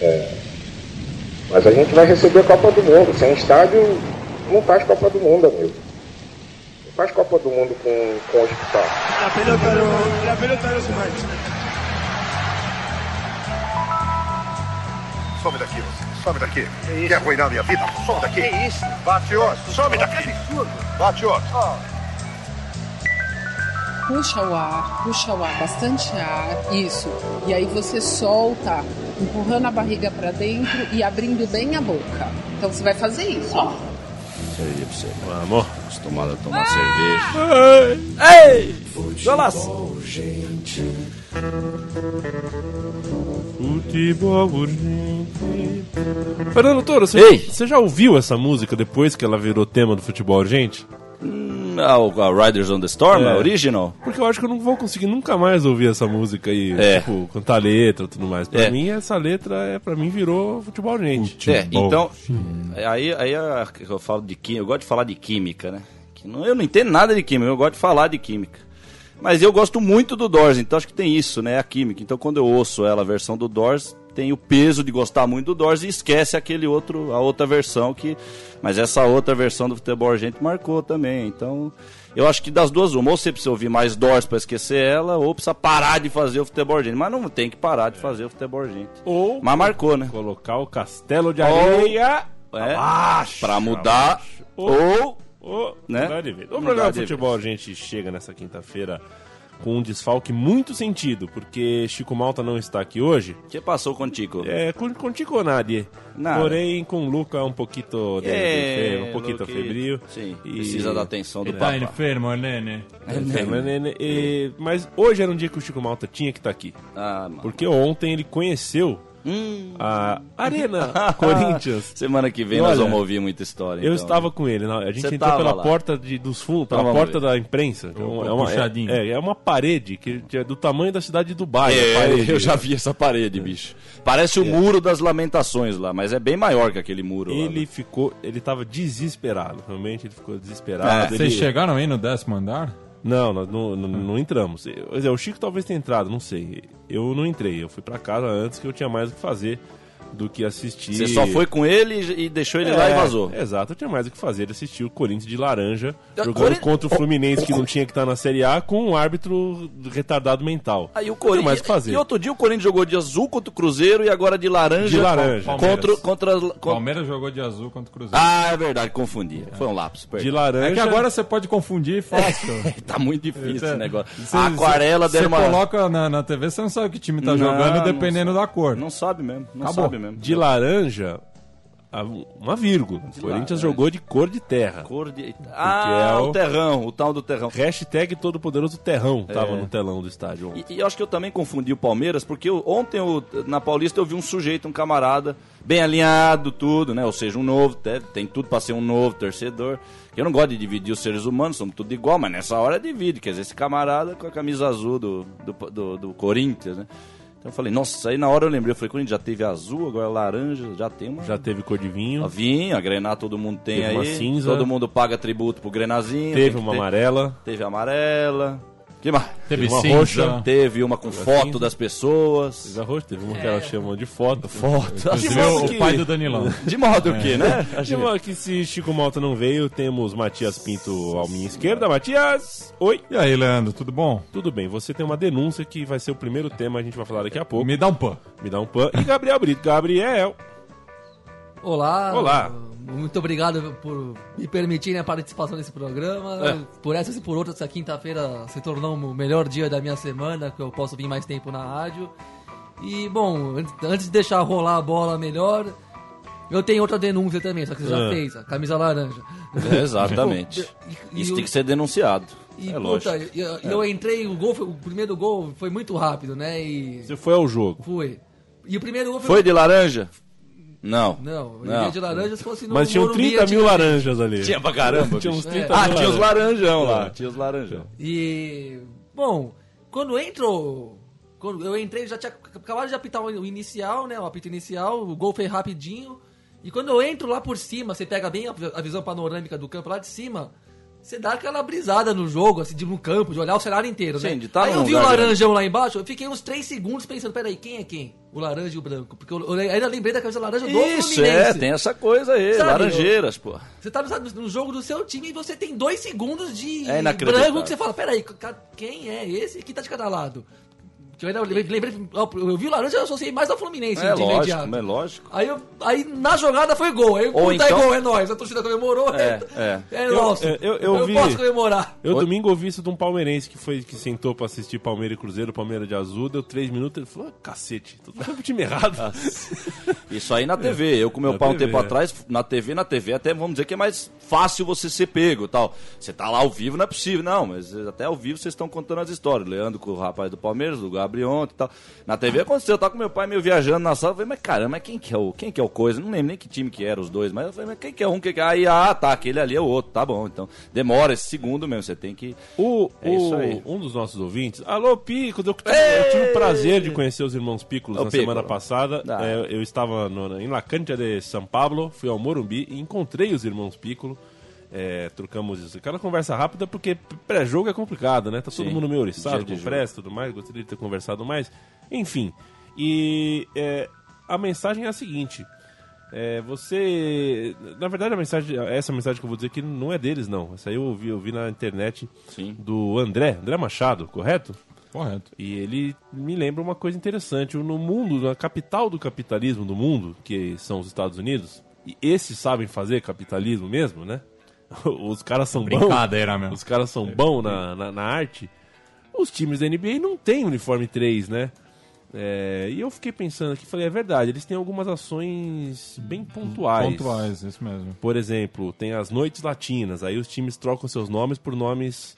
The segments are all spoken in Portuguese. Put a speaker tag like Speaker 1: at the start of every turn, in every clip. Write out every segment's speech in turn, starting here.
Speaker 1: É, mas a gente vai receber a Copa do Mundo. Sem estádio, não faz Copa do Mundo, amigo. Não faz Copa do Mundo com, com hospital.
Speaker 2: La pelota no, la pelota no se mancha.
Speaker 3: Some daqui, você. Some daqui. Quer arruinar minha vida? Some daqui. Que isso? Bate outro. Some daqui. Bate outro.
Speaker 4: Puxa o ar, puxa o ar, bastante ar, isso. E aí você solta, empurrando a barriga pra dentro e abrindo bem a boca. Então você vai fazer isso. ó.
Speaker 5: Isso aí pra você. Vamos. Acostumado a tomar cerveja.
Speaker 6: Ei! Golaço!
Speaker 7: Futebol urgente. Fernando Toro, você,
Speaker 5: Ei!
Speaker 7: você já ouviu essa música depois que ela virou tema do futebol urgente?
Speaker 5: Hum, o- a Riders on the Storm,
Speaker 7: É.
Speaker 5: a original?
Speaker 7: Porque eu acho que eu não vou conseguir nunca mais ouvir essa música aí,
Speaker 5: É.
Speaker 7: tipo, cantar letra e tudo mais. Pra
Speaker 5: É.
Speaker 7: mim, essa letra, é, pra mim, virou futebol urgente.
Speaker 5: É, então, aí, aí eu falo de química, eu gosto de falar de química, né? Eu não entendo nada de química, eu gosto de falar de química. Mas eu gosto muito do Doors, então acho que tem isso, né? A química. Então quando eu ouço ela, a versão do Doors, tem o peso de gostar muito do Doors e esquece aquele outro, a outra versão que. Mas essa outra versão do futebol urgente marcou também. Então, eu acho que das duas, uma, ou você precisa ouvir mais Doors pra esquecer ela, ou precisa parar de fazer o futebol urgente. Mas não tem que parar de fazer o futebol urgente.
Speaker 7: Ou
Speaker 5: Mas marcou, né?
Speaker 7: colocar o castelo de areia
Speaker 5: É,
Speaker 7: abaixo,
Speaker 5: pra mudar,
Speaker 7: abaixo.
Speaker 5: ou
Speaker 7: Ou,
Speaker 5: Né?
Speaker 7: mudar de vez. O programa
Speaker 5: de
Speaker 7: Futebol a gente chega nessa quinta-feira com um desfalque muito sentido, porque Chico Malta não está aqui hoje.
Speaker 5: O que passou contigo?
Speaker 7: É, con- contigo nadie.
Speaker 5: Nada.
Speaker 7: Porém, com o Luca um pouquinho de,
Speaker 5: É,
Speaker 7: de- um pouquinho
Speaker 5: Luque,
Speaker 7: febril.
Speaker 5: Sim,
Speaker 7: E-
Speaker 5: precisa da atenção do
Speaker 7: Tá
Speaker 8: enfermo, Nene.
Speaker 7: É, mas, né, né, e- mas hoje era um dia que o Chico Malta tinha que estar aqui.
Speaker 5: Ah, mano.
Speaker 7: Porque ontem ele conheceu
Speaker 5: Hum.
Speaker 7: a Arena Corinthians.
Speaker 5: Semana que vem
Speaker 7: Olha,
Speaker 5: nós vamos ouvir muita história.
Speaker 7: Eu
Speaker 5: então.
Speaker 7: estava com ele. A gente
Speaker 5: Você
Speaker 7: entrou pela
Speaker 5: lá.
Speaker 7: porta de, dos fundos, pela
Speaker 5: Então vamos
Speaker 7: porta
Speaker 5: ver.
Speaker 7: da imprensa. É uma, é, uma, é, é uma parede que é do tamanho da cidade de Dubai. a
Speaker 5: É, eu já vi essa parede, bicho. Parece o muro das lamentações lá, mas é bem maior que aquele muro lá.
Speaker 7: Ele ficou, ele tava desesperado, realmente ele ficou
Speaker 5: É,
Speaker 7: desesperado. ele-
Speaker 8: Vocês chegaram aí no décimo andar?
Speaker 7: Não, nós não, não, não entramos. Quer dizer, o Chico talvez tenha entrado, não sei. Eu não entrei, eu fui pra casa antes que eu tinha mais o que fazer do que assistir.
Speaker 5: Você só foi com ele e deixou ele lá e vazou.
Speaker 7: É, Exato, eu tinha mais o que fazer. Ele assistiu o Corinthians de laranja,
Speaker 5: Ah,
Speaker 7: jogando
Speaker 5: Corin-
Speaker 7: contra o Fluminense, que não tinha que estar na Série A, com um árbitro retardado mental.
Speaker 5: Aí o Corinthians.
Speaker 7: mais o que fazer.
Speaker 5: E outro dia o Corinthians jogou de azul contra o Cruzeiro e agora de laranja.
Speaker 7: De laranja.
Speaker 5: Contra. contra, contra...
Speaker 8: Palmeiras jogou de azul contra o Cruzeiro.
Speaker 5: Ah, é verdade, confundi. Foi um lápis. perdi.
Speaker 7: De laranja.
Speaker 8: é que agora você pode confundir fácil.
Speaker 5: Tá muito difícil
Speaker 8: Você-
Speaker 5: esse negócio.
Speaker 8: Você-
Speaker 5: a aquarela
Speaker 8: Você
Speaker 5: deram uma.
Speaker 8: coloca na, na TV, você não sabe que time tá
Speaker 5: Não,
Speaker 8: jogando dependendo da cor.
Speaker 5: Não sabe mesmo. Não
Speaker 8: Acabou.
Speaker 5: sabe mesmo.
Speaker 7: De laranja, uma vírgula. O Corinthians
Speaker 5: laranja.
Speaker 7: jogou de cor de terra.
Speaker 5: Cor de. Ah,
Speaker 7: é
Speaker 5: o
Speaker 7: o-
Speaker 5: terrão, o tal do terrão.
Speaker 7: Hashtag todo poderoso terrão tava
Speaker 5: É.
Speaker 7: no telão do estádio ontem.
Speaker 5: E, e eu acho que eu também confundi o Palmeiras, porque eu- ontem eu- na Paulista eu vi um sujeito, um camarada, bem alinhado, tudo, né? Ou seja, um novo, te- tem tudo pra ser um novo torcedor. Eu não gosto de dividir os seres humanos, somos tudo igual, mas nessa hora divide. Quer dizer, esse camarada com a camisa azul do, do, do- do Corinthians, né? Então eu falei, nossa, aí na hora eu lembrei, eu falei, Corinthians já teve azul, agora laranja, já tem uma.
Speaker 7: Já teve cor de vinho,
Speaker 5: A vinho, a Grená todo mundo tem
Speaker 7: Teve
Speaker 5: aí.
Speaker 7: uma cinza.
Speaker 5: Todo mundo paga tributo pro Grenazinho.
Speaker 7: teve uma
Speaker 5: ter-
Speaker 7: amarela.
Speaker 5: Teve amarela. Que mais?
Speaker 8: Teve
Speaker 7: uma
Speaker 8: cinza.
Speaker 7: roxa.
Speaker 5: Teve uma com foto
Speaker 7: cinza.
Speaker 5: das pessoas.
Speaker 7: Teve a roxa, teve uma que ela chamou de foto.
Speaker 5: Foto.
Speaker 7: De modo
Speaker 8: o,
Speaker 7: que-
Speaker 8: o pai do Danilão.
Speaker 5: De modo que, né?
Speaker 7: De modo que se Chico Malta não veio, temos Matias Pinto à minha esquerda. Matias! Oi!
Speaker 8: E aí, Leandro, tudo bom?
Speaker 7: Tudo bem, você tem uma denúncia que vai ser o primeiro tema, a gente vai falar daqui a pouco.
Speaker 8: Me dá um pan.
Speaker 7: Me dá um pan. E Gabriel Brito. Gabriel!
Speaker 9: Olá.
Speaker 7: Olá.
Speaker 9: Muito obrigado por me permitirem a participação nesse programa.
Speaker 7: É.
Speaker 9: Por essas e por outras, essa quinta-feira se tornou o melhor dia da minha semana, que eu posso vir mais tempo na rádio. E, bom, antes- de deixar rolar a bola melhor, eu tenho outra denúncia também, só que você já
Speaker 7: Ah.
Speaker 9: fez, a camisa laranja.
Speaker 5: É, exatamente.
Speaker 9: E- e
Speaker 5: Isso
Speaker 9: o-
Speaker 5: tem que ser denunciado.
Speaker 9: E,
Speaker 5: é
Speaker 9: puta,
Speaker 5: lógico.
Speaker 9: eu, eu entrei, o, gol, foi- o primeiro gol foi muito rápido, né? E
Speaker 7: Você foi ao jogo.
Speaker 9: foi. E o primeiro gol
Speaker 5: Foi de laranja? Não.
Speaker 9: Não,
Speaker 5: Não.
Speaker 9: de laranja se fosse no
Speaker 7: Mas tinham
Speaker 9: Morumbi
Speaker 7: 30 mil laranjas ali.
Speaker 5: Tinha pra caramba.
Speaker 7: Tinha uns
Speaker 5: bicho.
Speaker 7: 30
Speaker 5: Ah,
Speaker 7: mil
Speaker 5: tinha os
Speaker 7: laranjas.
Speaker 5: laranjão lá.
Speaker 7: É.
Speaker 5: Tinha os laranjão.
Speaker 9: E. Bom, quando entro. Quando eu entrei, já tinha acabado de apitar o inicial, né? O apito inicial, o gol foi rapidinho. E quando eu entro lá por cima, você pega bem a visão panorâmica do campo lá de cima. Você dá aquela brisada no jogo, assim, de no campo, de olhar o cenário inteiro,
Speaker 5: Sim,
Speaker 9: né?
Speaker 5: de tá
Speaker 9: Aí eu vi o laranjão lá embaixo, eu fiquei uns 3 segundos pensando, peraí, quem é quem? O laranja e o branco. Porque eu, eu ainda lembrei da camisa laranja do
Speaker 5: Isso,
Speaker 9: Fluminense.
Speaker 5: é, tem essa coisa aí,
Speaker 9: Sabe,
Speaker 5: laranjeiras, pô.
Speaker 9: Você tá no, no jogo do seu time e você tem dois segundos de
Speaker 5: É
Speaker 9: branco que você fala, peraí, quem é esse? Quem tá de cada lado? Eu ainda lembrei, eu vi o laranja, eu associei mais ao Fluminense
Speaker 5: É
Speaker 9: de
Speaker 5: lógico,
Speaker 9: imediato.
Speaker 5: é lógico.
Speaker 9: Aí, eu- aí na jogada foi gol. Aí
Speaker 5: Ou
Speaker 9: puta
Speaker 5: então-
Speaker 9: é gol, é nóis. A torcida comemorou.
Speaker 5: É, é.
Speaker 9: É
Speaker 7: Eu-
Speaker 9: nosso.
Speaker 7: eu- eu- eu vi-
Speaker 9: posso comemorar.
Speaker 7: Eu domingo ouvi isso de um palmeirense que foi que sentou pra assistir Palmeiras e Cruzeiro, Palmeiras de azul, deu três minutos, ele falou, ah, cacete, tu tá pro time errado.
Speaker 5: Isso aí na TV. Eu com meu
Speaker 7: Na
Speaker 5: pai um tempo
Speaker 7: é.
Speaker 5: atrás, na TV, na TV, até vamos dizer que é mais fácil você ser pego e tal. Você tá lá ao vivo, não é possível. Não, mas até ao vivo vocês estão contando as histórias. Leandro com o rapaz do Palmeiras, do Gabriel ontem e tal. Na TV aconteceu, eu tava com meu pai meio viajando na sala. Eu falei, mas caramba, quem que é o, quem que é o coisa? Não lembro nem que time que era os dois, mas eu falei, mas quem que é um, quem que é? Aí, ah, tá, aquele ali é o outro, tá bom. Então, demora esse segundo mesmo, você tem que...
Speaker 7: O,
Speaker 5: É isso aí.
Speaker 7: um dos nossos ouvintes, alô Pico, eu, eu tive o prazer de conhecer os irmãos Pícolos
Speaker 5: Ô,
Speaker 7: na
Speaker 5: Piccolo.
Speaker 7: semana passada.
Speaker 5: Ah.
Speaker 7: É, eu estava no, em La Cancha de São Paulo, fui ao Morumbi e encontrei os irmãos Piccolo. É, trocamos isso. Aquela conversa rápida porque pré-jogo é complicado, né? Tá todo
Speaker 5: Sim.
Speaker 7: mundo meio oriçado com pressa e tudo mais. Gostaria de ter conversado mais. Enfim. E é, a mensagem é a seguinte. É, você. Na verdade, a mensagem, essa mensagem que eu vou dizer aqui não é deles, não. Essa aí eu ouvi, eu vi na internet
Speaker 5: Sim.
Speaker 7: do André, André Machado, correto?
Speaker 8: Correto.
Speaker 7: E ele me lembra uma coisa interessante. No mundo, na capital do capitalismo do mundo, que são os Estados Unidos, e esses sabem fazer capitalismo mesmo, né? Os caras são bons.
Speaker 8: Brincadeira mesmo.
Speaker 7: Os caras são bons na, na, na arte. Os times da NBA não têm uniforme 3, né? É, e eu fiquei pensando aqui, falei, é verdade, eles têm algumas ações bem pontuais.
Speaker 8: Pontuais, isso mesmo.
Speaker 7: Por exemplo, tem as noites latinas, aí os times trocam seus nomes por nomes.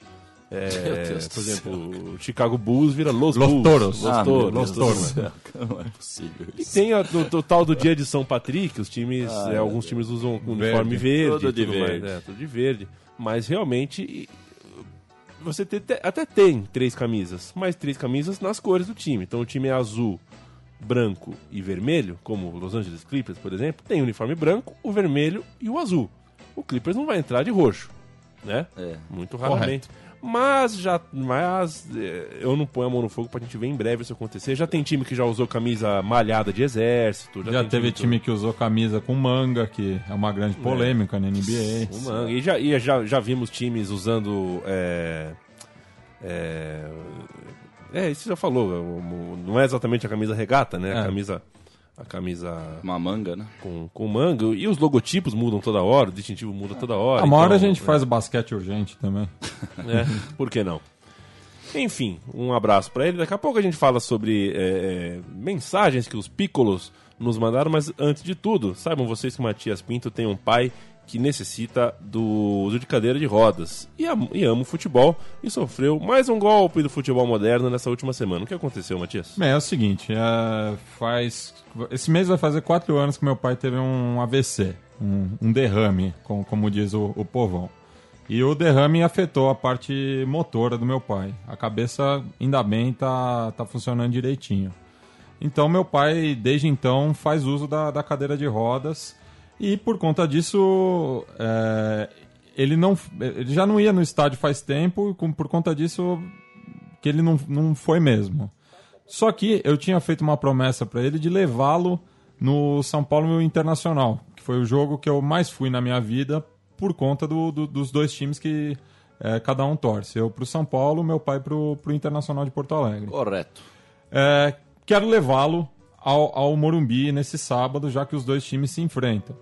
Speaker 7: É,
Speaker 5: Deus
Speaker 7: por exemplo, o Chicago Bulls vira Los,
Speaker 8: Los
Speaker 7: Bulls.
Speaker 8: Toros.
Speaker 7: Los
Speaker 5: Ah,
Speaker 7: Toros. Los Toros.
Speaker 5: Não é possível
Speaker 7: E
Speaker 5: isso.
Speaker 7: tem a, do, do tal do dia de São Patrick, os times, é, alguns times usam uniforme verde,
Speaker 5: Tudo de
Speaker 7: e mais,
Speaker 5: verde.
Speaker 7: é, tudo de verde. Mas realmente e, você tem- te- até tem três camisas, mas três camisas nas cores do time. Então o time é azul, branco e vermelho, como o Los Angeles Clippers, por exemplo, tem o uniforme branco, o vermelho e o azul. O Clippers não vai entrar de roxo, né?
Speaker 5: É.
Speaker 7: Muito raramente. Mas já. Mas é, eu não ponho a mão no fogo pra gente ver em breve isso acontecer. Já tem time que já usou camisa malhada de exército. Já,
Speaker 8: Já, teve
Speaker 7: que-
Speaker 8: time que usou camisa com manga, que é uma grande polêmica na NBA.
Speaker 7: Um manga. E, já, e já, já vimos times usando. É, é, é, isso já falou. o- o- Não é exatamente a camisa regata, né? A
Speaker 8: É.
Speaker 7: camisa. A camisa
Speaker 5: Uma manga, né?
Speaker 7: com, com manga. E os logotipos mudam toda hora, o distintivo muda toda hora.
Speaker 8: A uma hora a
Speaker 7: então,
Speaker 8: gente
Speaker 7: é.
Speaker 8: faz o basquete urgente também.
Speaker 7: né? Por que não? Enfim, um abraço pra ele. Daqui a pouco a gente fala sobre é, é, mensagens que os pícolos nos mandaram, mas antes de tudo, saibam vocês que o Matias Pinto tem um pai que necessita do uso de cadeira de rodas e, am- e o futebol e sofreu mais um golpe do futebol moderno nessa última semana. O que aconteceu, Matias?
Speaker 8: Bem, é o seguinte, é, faz. Esse mês vai fazer quatro anos que meu pai teve um AVC, um, um derrame, com- como diz o, o povão. E o derrame afetou a parte motora do meu pai. A cabeça, ainda bem, tá, tá funcionando direitinho. Então, meu pai, desde então, faz uso da, da cadeira de rodas. E por conta disso, é, ele, não, ele já não ia no estádio faz tempo. Com- por conta disso, que ele não, não foi mesmo. Só que eu tinha feito uma promessa para ele de levá-lo no São Paulo Internacional, que foi o jogo que eu mais fui na minha vida por conta do- do- dos dois times que é, cada um torce. Eu pro São Paulo, meu pai pro, pro Internacional de Porto Alegre.
Speaker 5: Correto.
Speaker 8: É, quero levá-lo ao, ao Morumbi nesse sábado, já que os dois times se enfrentam.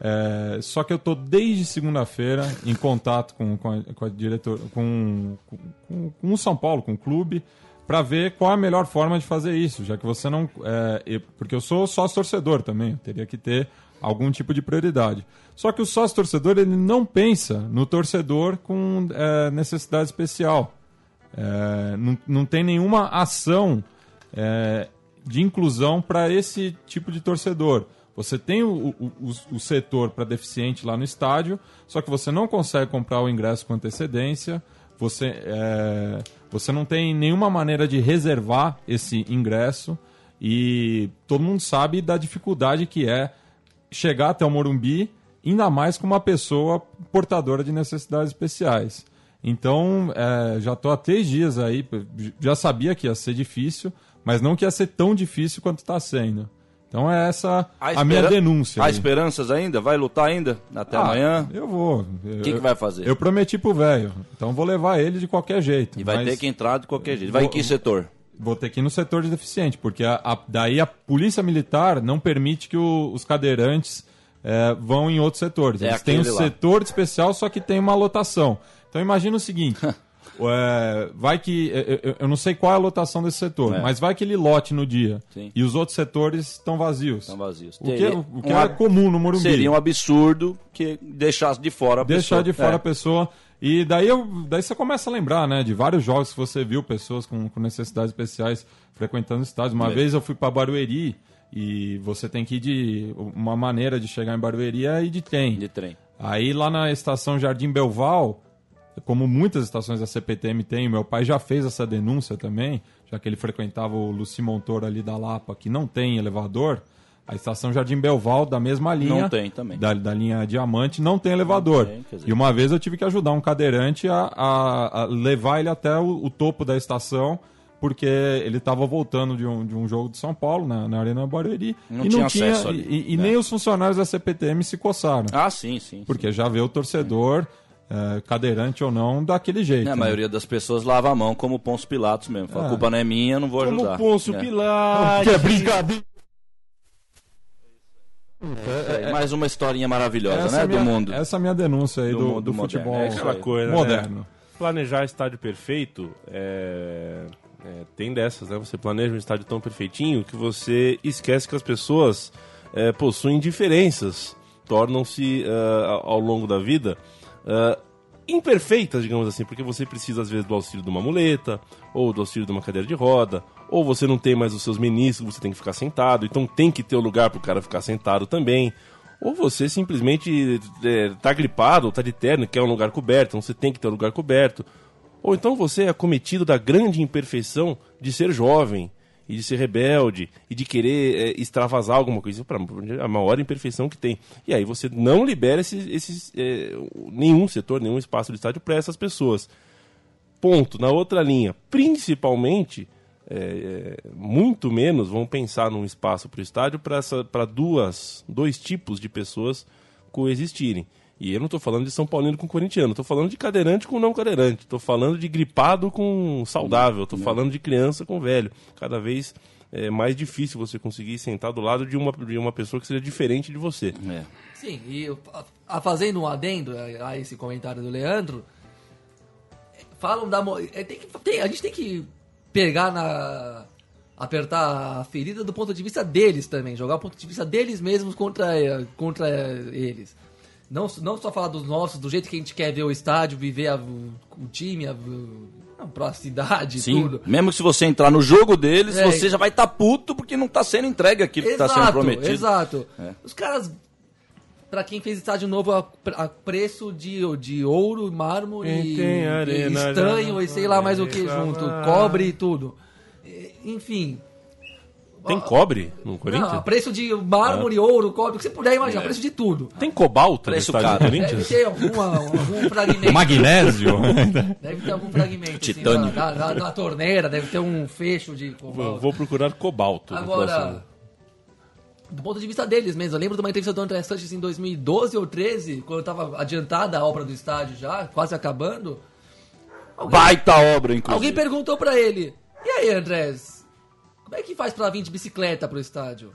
Speaker 8: É, só que eu tô desde segunda-feira em contato com, com, a, com a diretor, com, com, com o São Paulo, com o clube, para ver qual a melhor forma de fazer isso, já que você não. é, porque eu sou sócio torcedor também, eu teria que ter algum tipo de prioridade. Só que o sócio torcedor ele não pensa no torcedor com é, necessidade especial. É, não, não tem nenhuma ação é, de inclusão para esse tipo de torcedor. Você tem o, o, o- o setor para deficiente lá no estádio, só que você não consegue comprar o ingresso com antecedência, você, é, você não tem nenhuma maneira de reservar esse ingresso e todo mundo sabe da dificuldade que é chegar até o Morumbi ainda mais com uma pessoa portadora de necessidades especiais. Então, é, já estou há três dias aí, já sabia que ia ser difícil, mas não que ia ser tão difícil quanto está sendo. Então é essa a, minha denúncia.
Speaker 5: Há
Speaker 8: aí.
Speaker 5: esperanças ainda? Vai lutar ainda? Até
Speaker 8: Ah,
Speaker 5: amanhã?
Speaker 8: Eu vou.
Speaker 5: O que, que vai fazer?
Speaker 8: Eu prometi pro velho, então vou levar ele de qualquer jeito.
Speaker 5: E vai ter que entrar de qualquer jeito. Vai em
Speaker 8: Vou-
Speaker 5: que setor?
Speaker 8: Vou ter que ir no setor de deficiente, porque a- a- daí a polícia militar não permite que o- os cadeirantes é, vão em outros setores.
Speaker 5: É
Speaker 8: Eles têm um
Speaker 5: lá.
Speaker 8: setor especial, só que tem uma lotação. Então imagina o seguinte: é, vai que. eu- Eu, não sei qual é a lotação desse setor,
Speaker 5: É.
Speaker 8: mas vai que ele lote no dia.
Speaker 5: Sim.
Speaker 8: E os outros setores estão vazios.
Speaker 5: Estão vazios.
Speaker 8: O que,
Speaker 5: Teria-
Speaker 8: o que
Speaker 5: um
Speaker 8: é comum no Morumbi.
Speaker 5: Seria um absurdo que deixasse de fora a
Speaker 8: deixar
Speaker 5: pessoa.
Speaker 8: de fora
Speaker 5: É.
Speaker 8: a pessoa. E daí, eu, daí você começa a lembrar, né, de vários jogos que você viu pessoas com, com necessidades especiais frequentando estádios. Uma
Speaker 5: É.
Speaker 8: vez eu fui para Barueri e você tem que ir de. Uma maneira de chegar em Barueri é ir de trem.
Speaker 5: De trem.
Speaker 8: Aí lá na estação Jardim Belval, como muitas estações da CPTM tem, meu pai já fez essa denúncia também, já que ele frequentava o Luci Montoro ali da Lapa, que não tem elevador. A estação Jardim Belval, da mesma linha.
Speaker 5: Não tem também.
Speaker 8: Da, da linha Diamante, não tem elevador.
Speaker 5: tem, quer dizer-
Speaker 8: e uma vez eu tive que ajudar um cadeirante a, a- a levar ele até o, o topo da estação, porque ele estava voltando de um, de um jogo de São Paulo, na, na Arena Barueri.
Speaker 5: Não
Speaker 8: e
Speaker 5: tinha
Speaker 8: não tinha.
Speaker 5: acesso ali,
Speaker 8: e e
Speaker 5: né?
Speaker 8: nem os funcionários da CPTM se coçaram.
Speaker 5: Ah, sim, sim.
Speaker 8: Porque já vê o torcedor, é, cadeirante ou não, daquele jeito.
Speaker 5: sim. A
Speaker 8: né?
Speaker 5: maioria das pessoas lava a mão como o Pôncio Pilatos mesmo. Fala,
Speaker 8: É.
Speaker 5: a culpa não é minha, eu não vou
Speaker 7: Como
Speaker 5: ajudar.
Speaker 7: Pôncio
Speaker 5: É.
Speaker 7: Pilatos.
Speaker 8: Que é brincadeira.
Speaker 5: É, mais uma historinha maravilhosa, né?
Speaker 8: é minha-
Speaker 5: Do mundo.
Speaker 8: Essa é a minha denúncia aí
Speaker 5: Do
Speaker 8: do,
Speaker 5: mundo
Speaker 8: do
Speaker 5: moderno.
Speaker 8: futebol
Speaker 5: É
Speaker 7: Aquela coisa, né?
Speaker 8: moderno.
Speaker 7: Planejar estádio perfeito é, é, tem dessas, né? Você planeja um estádio tão perfeitinho que você esquece que as pessoas é, possuem diferenças, tornam-se ah, ao longo da vida ah, imperfeitas, digamos assim, porque você precisa às vezes do auxílio de uma muleta, ou do auxílio de uma cadeira de roda, ou você não tem mais os seus meniscos, você tem que ficar sentado, então tem que ter o lugar para o cara ficar sentado também. Ou você simplesmente é, tá gripado, tá de terno, quer um lugar coberto, então você tem que ter um lugar coberto. Ou então você é acometido da grande imperfeição de ser jovem, e de ser rebelde, e de querer é, extravasar alguma coisa. Pra, a maior imperfeição que tem. E aí você não libera esses, esses, é, nenhum setor, nenhum espaço do estádio para essas pessoas. Ponto. Na outra linha, principalmente, é, é, muito menos vão pensar num espaço para o estádio para duas dois tipos de pessoas coexistirem. E eu não estou falando de São Paulino com corintiano, estou falando de cadeirante com não cadeirante, estou falando de gripado com saudável, estou falando de criança com velho. Cada vez é mais difícil você conseguir sentar do lado de uma, de uma pessoa que seja diferente de você.
Speaker 5: É.
Speaker 9: Sim, e eu- a, a- fazendo um adendo a, a esse comentário do Leandro, falam da. mo- é, tem que- tem- a gente tem que pegar na. apertar a ferida do ponto de vista deles também, jogar o ponto de vista deles mesmos contra, contra eles. Não, não só falar dos nossos, do jeito que a gente quer ver o estádio, viver a- o, o time, a, a, cidade,
Speaker 5: Sim,
Speaker 9: tudo.
Speaker 5: mesmo que se você entrar no jogo deles,
Speaker 9: É.
Speaker 5: você já vai estar puto porque não tá sendo entregue aquilo que tá sendo prometido.
Speaker 9: Exato.
Speaker 5: É.
Speaker 9: Os caras, pra quem fez estádio novo a, a preço de, de ouro, mármore,
Speaker 7: Quem tem
Speaker 9: e
Speaker 7: arena
Speaker 9: estanho
Speaker 7: já
Speaker 9: e sei lá mais o que junto, cobre e tudo. E- Enfim.
Speaker 7: Tem cobre no Corinthians?
Speaker 9: Não, preço de mármore, ouro, cobre, o que você puder imaginar, preço de tudo.
Speaker 7: Tem cobalto no
Speaker 5: Preço
Speaker 7: estádio do
Speaker 5: caro.
Speaker 9: Deve
Speaker 7: Corinthians?
Speaker 9: ter alguma, algum fragmento.
Speaker 8: Magnésio.
Speaker 9: Deve ter algum fragmento. assim,
Speaker 5: Titânio.
Speaker 9: na, na- na torneira, deve ter um fecho de
Speaker 7: Vou,
Speaker 9: cobalto.
Speaker 7: vou procurar cobalto. no.
Speaker 9: Agora, do ponto de vista deles mesmo, eu lembro de uma entrevista do André Sanches em 2012 ou 13, quando estava adiantada a obra do estádio já, quase acabando. Alguém,
Speaker 5: Baita obra, inclusive.
Speaker 9: alguém perguntou pra ele: E aí, Andrés, como é que faz pra vir de bicicleta pro estádio?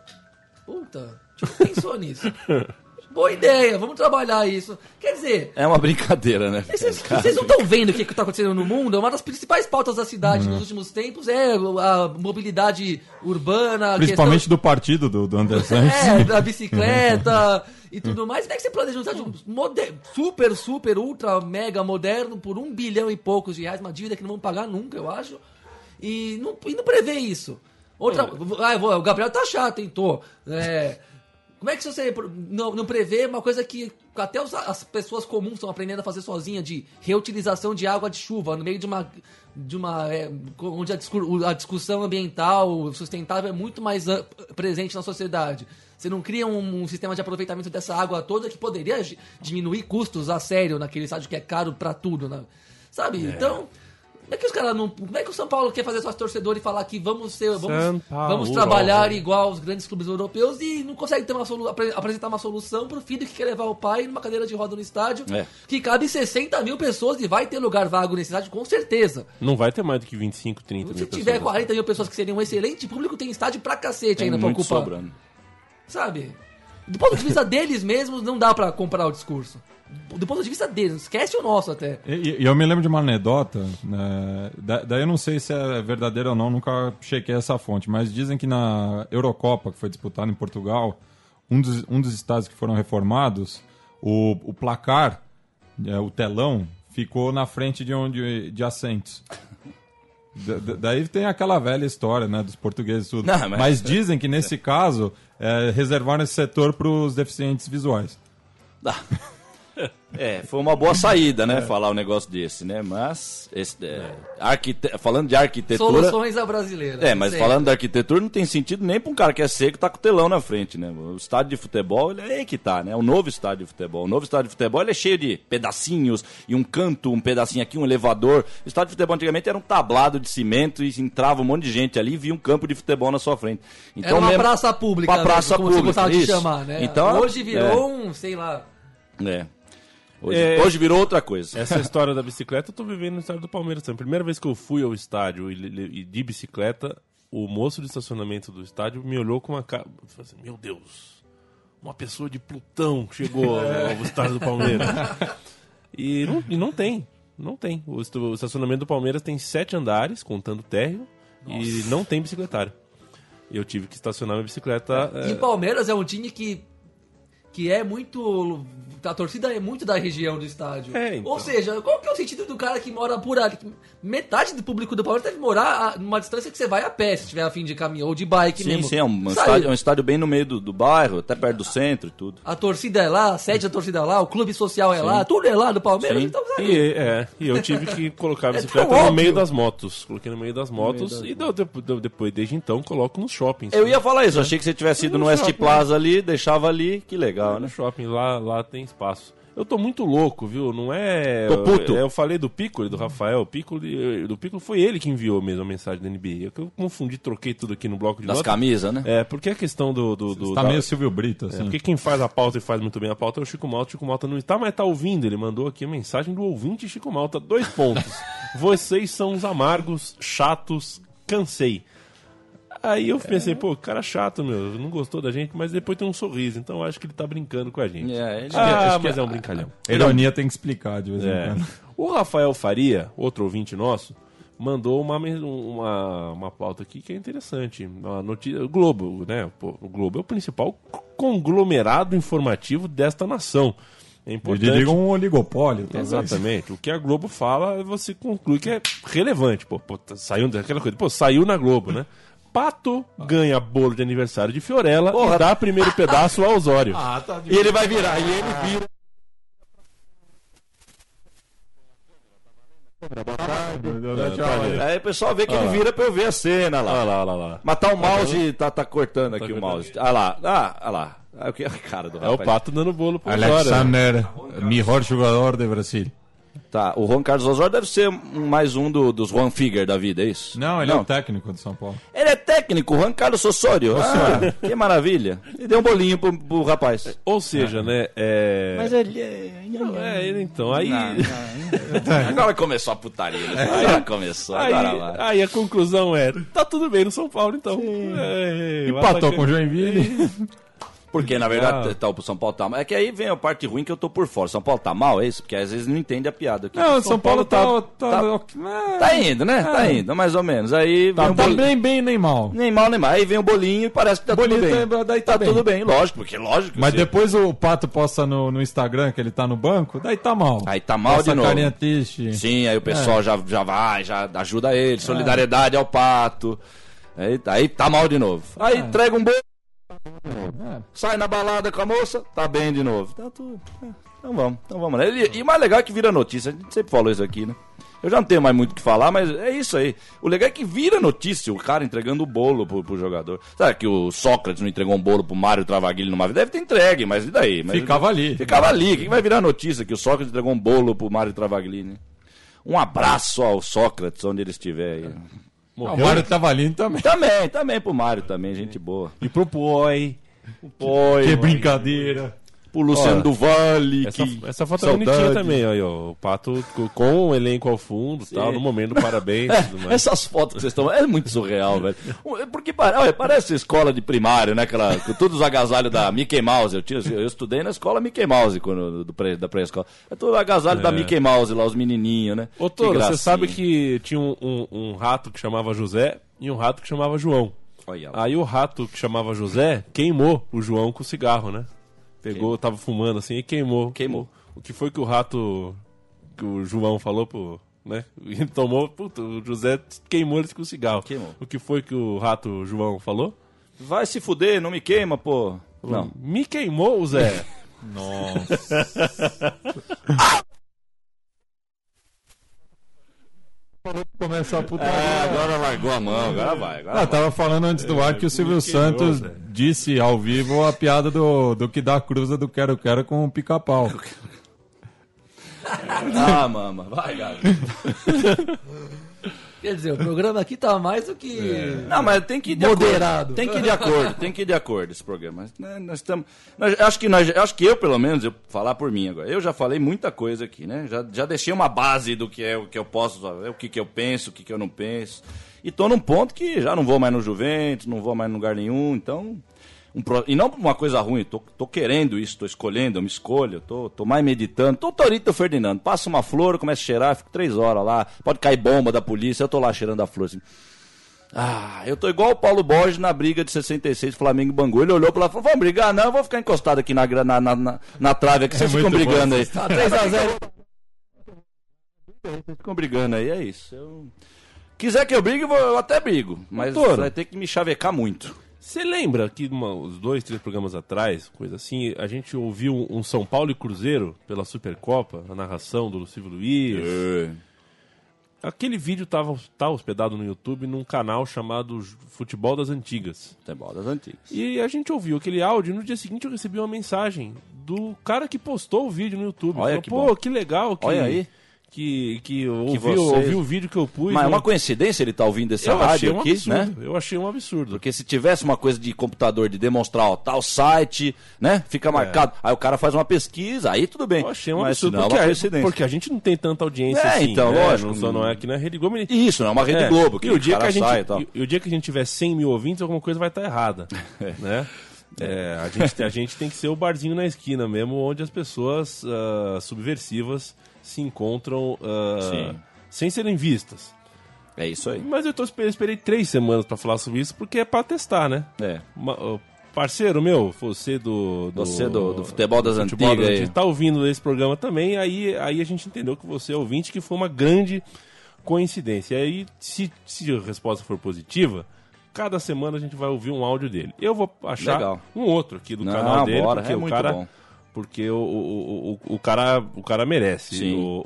Speaker 9: Puta, tipo, pensou nisso. Boa ideia, vamos trabalhar isso. Quer dizer,
Speaker 5: É uma brincadeira, né?
Speaker 9: vocês, vocês não estão vendo o que está acontecendo no mundo? Uma das principais pautas da cidade
Speaker 8: Uhum.
Speaker 9: nos últimos tempos é a mobilidade urbana,
Speaker 8: Principalmente do partido do, do Sanches.
Speaker 9: é, da bicicleta e tudo mais. Como é que você planeja um estádio moder- super, super, ultra, mega moderno por um bilhão e poucos de reais, uma dívida que não vão pagar nunca, eu acho, e não, e não prevê isso. Outra, ah, vou- o Gabriel tá chato, hein, tô. É, como é que você não, não prevê uma coisa que até os- as pessoas comuns estão aprendendo a fazer sozinha de reutilização de água de chuva no meio de uma de uma é, onde a, discu- a discussão ambiental sustentável é muito mais presente na sociedade. Você não cria um, um sistema de aproveitamento dessa água toda que poderia diminuir custos a sério naquele estádio que é caro pra tudo, né? Sabe? Então, como é que os caras não. Como é que o São Paulo quer fazer sócio torcedor e falar que vamos ser. Vamos, vamos trabalhar igual os grandes clubes europeus e não consegue ter uma solu- apre- apresentar uma solução pro filho que quer levar o pai numa cadeira de roda no estádio
Speaker 5: É.
Speaker 9: que cabe 60 mil pessoas e vai ter lugar vago nesse estádio com certeza.
Speaker 7: Não vai ter mais do que 25, 30
Speaker 9: Se
Speaker 7: mil
Speaker 9: tiver
Speaker 7: pessoas.
Speaker 9: 40 mil pessoas que seriam um excelente público, tem estádio pra cacete
Speaker 5: Tem
Speaker 9: ainda pra ocupar.
Speaker 5: sobrando.
Speaker 9: Sabe? Do ponto de vista deles mesmos, não dá pra comparar o discurso. Do ponto de vista deles, esquece o nosso até.
Speaker 8: E, e eu me lembro de uma anedota, né, da- daí eu não sei se é verdadeira ou não, nunca chequei essa fonte, mas dizem que na Eurocopa, que foi disputada em Portugal, um dos, um dos estádios que foram reformados, o, o placar, é, o telão, ficou na frente de onde de assentos. Da- da- daí tem aquela velha história, né, dos portugueses e tudo.
Speaker 5: Não, mas-
Speaker 8: mas... dizem que nesse caso é, reservaram esse setor para os deficientes visuais.
Speaker 5: É, foi uma boa saída, né? Falar um negócio desse, né? Mas, esse, é, arquite- falando de arquitetura.
Speaker 9: Soluções à brasileira.
Speaker 5: É, mas
Speaker 9: Sempre.
Speaker 5: falando da arquitetura, não tem sentido nem pra um cara que é seco tá com o telão na frente, né? O estádio de futebol, ele é aí que tá, né? O novo estádio de futebol. O novo estádio de futebol, ele é cheio de pedacinhos, e um canto, um pedacinho aqui, um elevador. O estádio de futebol antigamente era um tablado de cimento e entrava um monte de gente ali e via um campo de futebol na sua frente. Então,
Speaker 9: Era uma
Speaker 5: mesmo-
Speaker 9: praça pública,
Speaker 5: Uma praça
Speaker 9: mesmo, como você
Speaker 5: pública,
Speaker 9: gostava de chamar, né?
Speaker 5: Então,
Speaker 9: Hoje virou um, sei lá...
Speaker 5: É. Hoje,
Speaker 7: É.
Speaker 5: hoje virou outra coisa.
Speaker 7: Essa história da bicicleta eu tô vivendo no estádio do Palmeiras também. Primeira vez que eu fui ao estádio e, e- e de bicicleta, o moço de estacionamento do estádio me olhou com uma cara. Assim, Meu Deus, uma pessoa de Plutão chegou ao, ao estádio do Palmeiras. E não, e não tem. Não tem. O, est- o estacionamento do Palmeiras tem sete andares, contando o térreo, e não tem bicicletário. Eu tive que estacionar minha bicicleta.
Speaker 9: E
Speaker 7: é,
Speaker 9: o Palmeiras é um time que que é muito a torcida é muito da região do estádio.
Speaker 7: É, então.
Speaker 9: Ou seja, qual que é o sentido do cara que mora por ali? Metade do público do Palmeiras deve morar a- numa distância que você vai a pé, se tiver a fim de caminhão ou de bike
Speaker 5: Sim,
Speaker 9: mesmo.
Speaker 5: sim, é um, estádio, é um estádio bem no meio do, do bairro, até perto do centro e tudo.
Speaker 9: A torcida é lá, a sede da torcida é lá, o clube social é lá, tudo é lá do Palmeiras.
Speaker 5: Sim.
Speaker 9: Então, sabe?
Speaker 7: E, é, e eu tive que colocar a
Speaker 9: É
Speaker 7: bicicleta
Speaker 9: tão
Speaker 7: no meio das motos. Coloquei no meio das motos e deu- deu- deu- depois, desde então, coloco nos shoppings.
Speaker 5: Eu ia falar isso, achei que você tivesse ido no
Speaker 7: No
Speaker 5: West
Speaker 7: shopping.
Speaker 5: Plaza ali, deixava ali, que legal,
Speaker 7: no
Speaker 5: né?
Speaker 7: shopping, lá, lá tem espaço. Eu tô muito louco, viu? Não é.
Speaker 5: Tô puto.
Speaker 7: Eu, eu falei do Piccoli, do Rafael. O Piccoli, do Piccoli foi ele que enviou mesmo a mensagem da NBA. Eu, confundi, troquei tudo aqui no bloco de
Speaker 5: Das camisas, né?
Speaker 7: É, porque a questão do. do, do
Speaker 8: Tá
Speaker 7: da-
Speaker 8: meio Silvio Brito,
Speaker 7: É,
Speaker 8: assim.
Speaker 7: porque quem faz a pauta e faz muito bem a pauta é o Chico Malta. O Chico Malta não está, mas tá ouvindo. Ele mandou aqui a mensagem do ouvinte Chico Malta. Dois pontos. Vocês são os amargos, chatos, cansei. Aí eu pensei, pô, cara chato, meu, não gostou da gente, mas depois tem um sorriso, então eu acho que ele tá brincando com a gente.
Speaker 5: É, ele-
Speaker 7: ah,
Speaker 8: acho que-
Speaker 7: mas é um brincalhão.
Speaker 8: A ironia tem que explicar de vez em
Speaker 7: É.
Speaker 8: quando.
Speaker 7: O Rafael Faria, outro ouvinte nosso, mandou uma, uma, uma pauta aqui que é interessante. Uma notícia, o Globo, né? Pô, O Globo é o principal conglomerado informativo desta nação. É
Speaker 8: Eu
Speaker 7: importante.
Speaker 8: diria um oligopólio, talvez.
Speaker 7: Exatamente. O que a Globo fala, você conclui que é relevante. Pô, pô, tá- saiu daquela coisa. Pô, saiu na Globo, né? Pato ganha bolo de aniversário de Fiorella
Speaker 5: Porra.
Speaker 7: e dá primeiro pedaço ao Osório.
Speaker 5: E ele vai virar, e ele vira. Aí o pessoal vê que ele vira pra eu ver a cena lá.
Speaker 7: Olha lá, olha lá.
Speaker 5: Matar o mouse, tá, tá cortando aqui o
Speaker 7: cortando.
Speaker 5: mouse. Ah lá, ah, ah lá. Ah, o que- a cara do
Speaker 7: É o
Speaker 5: rapaz.
Speaker 7: Pato dando bolo pro Osório.
Speaker 8: Alexander, melhor jogador de Brasil.
Speaker 5: Tá, o Juan Carlos Osório deve ser mais um do- dos Juan Figuer da vida, é isso?
Speaker 8: Não, ele é o técnico de São Paulo.
Speaker 5: Ele é técnico, Juan Carlos Osório. Ah, que maravilha. E deu um bolinho pro, pro rapaz.
Speaker 7: Ou seja, né? É...
Speaker 5: Mas ele é...
Speaker 7: É, ele então. Aí,
Speaker 5: Agora começou a putaria. Né? Agora começou,
Speaker 7: aí,
Speaker 5: agora vai.
Speaker 7: aí a conclusão é: tá tudo bem no São Paulo, então. É,
Speaker 8: Empatou com o Joinville.
Speaker 5: Porque, na verdade,
Speaker 7: Ah.
Speaker 5: tá, o São Paulo tá mal. É que aí vem a parte ruim que eu tô por fora. São Paulo tá mal, é isso? Porque às vezes não entende a piada. aqui.
Speaker 8: Não, São Paulo tá... Tá,
Speaker 5: tá- Tá indo, né? Tá indo, mais ou menos. Aí vem
Speaker 8: Tá,
Speaker 5: o
Speaker 8: tá
Speaker 5: bolinho.
Speaker 8: bem, bem, nem mal.
Speaker 5: Nem mal, nem mal. Aí vem o bolinho e parece que tá
Speaker 8: Bolinho
Speaker 5: tudo bem.
Speaker 8: tá- daí tá bem.
Speaker 5: tudo bem, lógico, porque lógico.
Speaker 8: Mas
Speaker 5: você-
Speaker 8: depois o Pato posta no, no Instagram que ele tá no banco, daí tá mal.
Speaker 5: Aí tá mal
Speaker 8: Essa
Speaker 5: de novo.
Speaker 8: carinha triste.
Speaker 5: Sim, aí o pessoal já, já vai, já ajuda ele. Solidariedade ao pato. Aí, aí tá mal de novo. Aí entrega um bolo.
Speaker 8: É.
Speaker 5: Sai na balada com a moça, tá bem de novo. Tá tudo. é, Então vamos, então vamos. né? E, e o mais legal é que vira notícia. A gente sempre falou isso aqui, né? Eu já não tenho mais muito o que falar, mas é isso aí. O legal é que vira notícia o cara entregando o bolo pro, pro jogador. Sabe que o Sócrates não entregou um bolo pro Mário Travaglia numa vez? Deve ter entregue, mas e daí? Mas-
Speaker 8: Ficava ali.
Speaker 5: Ficava ali. Quem vai virar notícia que o Sócrates entregou um bolo pro Mário Travaglini? Um abraço ao Sócrates, onde ele estiver aí.
Speaker 8: O Mário Tavalini também.
Speaker 5: Também, também pro Mário também, gente boa.
Speaker 7: E pro Poi.
Speaker 5: Poi,
Speaker 8: Que brincadeira.
Speaker 5: Pro Luciano do Vale.
Speaker 7: Essa,
Speaker 5: que
Speaker 7: essa foto é
Speaker 5: saudade.
Speaker 7: bonitinha também, aí, ó. O Pato co- com o elenco ao fundo tal, no momento parabéns mais.
Speaker 5: Essas fotos que vocês estão. É muito surreal, velho. Porque pare- olha, parece escola de primário, né? Aquela, com todos os agasalhos da Mickey Mouse. Eu, tinha, eu estudei na escola Mickey Mouse quando, do pré, da pré-escola. É todo agasalho da Mickey Mouse lá, os menininhos, né?
Speaker 7: Ô, Toro, você sabe que tinha um, um- um rato que chamava José e um rato que chamava João. Aí o rato que chamava José queimou o João com cigarro, né? Pegou, tava fumando assim e queimou.
Speaker 5: Queimou.
Speaker 7: O que foi que o rato que o João falou pro. Né? E tomou, puta, o José queimou ele com o cigarro.
Speaker 5: Queimou.
Speaker 7: O que foi que o rato João falou?
Speaker 5: Vai se fuder, não me queima, pô. Não.
Speaker 7: Me queimou, Zé.
Speaker 8: Nossa. Começar a putaria.
Speaker 5: É, agora largou a mão, agora vai. Agora
Speaker 8: Ah, tava falando antes do ar que o Silvio Santos disse ao vivo a piada do, do que dá cruza do Quero Quero com o pica-pau.
Speaker 5: Ah, mama, vai, galera.
Speaker 9: Quer dizer, o programa aqui tá mais do que.
Speaker 5: Não, mas tem que ir de
Speaker 9: Moderado.
Speaker 5: acordo. Tem que ir de acordo, tem que ir de acordo esse programa. Mas, né, nós estamos. acho que nós, acho que eu, pelo menos, eu falar por mim agora. Eu já falei muita coisa aqui, né? Já, já deixei uma base do que é o que eu posso, fazer, o que, que eu penso, o que, que eu não penso. E tô num ponto que já não vou mais no Juventus, não vou mais em lugar nenhum, então. Um pro- e não uma coisa ruim, tô, tô querendo isso, tô escolhendo, eu me escolho, tô, tô mais meditando. Tô Torito Ferdinando, passa uma flor, começa a cheirar, fico três horas lá, pode cair bomba da polícia, eu tô lá cheirando a flor assim. Ah, eu tô igual o Paulo Borges na briga de 66 Flamengo e Bangu. Ele olhou pra lá e falou: Vamos brigar? Não, eu vou ficar encostado aqui na, na, na, na, na trave aqui. Vocês ficam
Speaker 8: bom.
Speaker 5: brigando aí.
Speaker 9: Tá 3x0.
Speaker 5: Vocês ficam brigando aí, é isso. Eu... Quiser que eu brigue, eu, vou- eu até brigo. Mas
Speaker 7: Doutor.
Speaker 5: vai ter que me chavecar muito.
Speaker 7: Você lembra que uma- uns dois, três programas atrás, coisa assim, a gente ouviu um São Paulo e Cruzeiro pela Supercopa, a narração do Silvio Luiz.
Speaker 5: É.
Speaker 7: Aquele vídeo tava, tá hospedado no YouTube num canal chamado Futebol das Antigas.
Speaker 5: Futebol das antigas.
Speaker 7: E a gente ouviu aquele áudio e no dia seguinte eu recebi uma mensagem do cara que postou o vídeo no YouTube.
Speaker 5: Olha
Speaker 7: Falou,
Speaker 5: que
Speaker 7: Pô,
Speaker 5: bom.
Speaker 7: que legal que,
Speaker 5: Olha aí.
Speaker 7: Que, que eu
Speaker 5: Que
Speaker 7: ouvi,
Speaker 5: vocês-
Speaker 7: ouvi o vídeo que eu pus.
Speaker 5: Mas é
Speaker 7: no-
Speaker 5: uma coincidência ele tá ouvindo essa
Speaker 7: eu
Speaker 5: rádio
Speaker 7: um
Speaker 5: aqui,
Speaker 7: absurdo.
Speaker 5: né?
Speaker 7: Eu achei um absurdo.
Speaker 5: Porque se tivesse uma coisa de computador de demonstrar, ó, tal site, né? Fica marcado. Aí o cara faz uma pesquisa, aí tudo bem.
Speaker 7: Eu achei um
Speaker 5: Mas
Speaker 7: absurdo.
Speaker 5: senão é
Speaker 7: Porque,
Speaker 5: uma
Speaker 7: a,
Speaker 5: coincidência.
Speaker 7: porque a gente não tem tanta audiência
Speaker 5: É,
Speaker 7: assim.
Speaker 5: então,
Speaker 7: né?
Speaker 5: lógico.
Speaker 7: Não, só não é aqui na Rede Globo.
Speaker 5: Isso, não é uma Rede
Speaker 7: É,
Speaker 5: Globo.
Speaker 7: E o, dia que a gente,
Speaker 5: e
Speaker 7: e, o dia que a gente tiver 100 mil ouvintes, alguma coisa vai estar errada. né? É, a, gente, a gente tem que ser o barzinho na esquina mesmo, onde as pessoas ah, subversivas se encontram
Speaker 5: Sim.
Speaker 7: sem serem vistas.
Speaker 5: É isso aí.
Speaker 7: Mas eu tô, esper- esperei três semanas pra falar sobre isso, porque é pra testar, né?
Speaker 5: É.
Speaker 7: Ma- ó, parceiro meu, você do, do
Speaker 5: Você do- do futebol das
Speaker 7: futebol
Speaker 5: antigas aí.
Speaker 7: tá ouvindo esse programa também, aí, aí a gente entendeu que você é ouvinte, que foi uma grande coincidência. E aí, se, se a resposta for positiva, cada semana a gente vai ouvir um áudio dele. Eu vou achar
Speaker 5: Legal.
Speaker 7: um outro aqui do
Speaker 5: Não,
Speaker 7: canal dele,
Speaker 5: bora,
Speaker 7: porque
Speaker 5: é
Speaker 7: o
Speaker 5: muito
Speaker 7: cara.
Speaker 5: bom.
Speaker 7: Porque o, o, o, o, cara, o cara merece.
Speaker 5: Sim.
Speaker 7: O,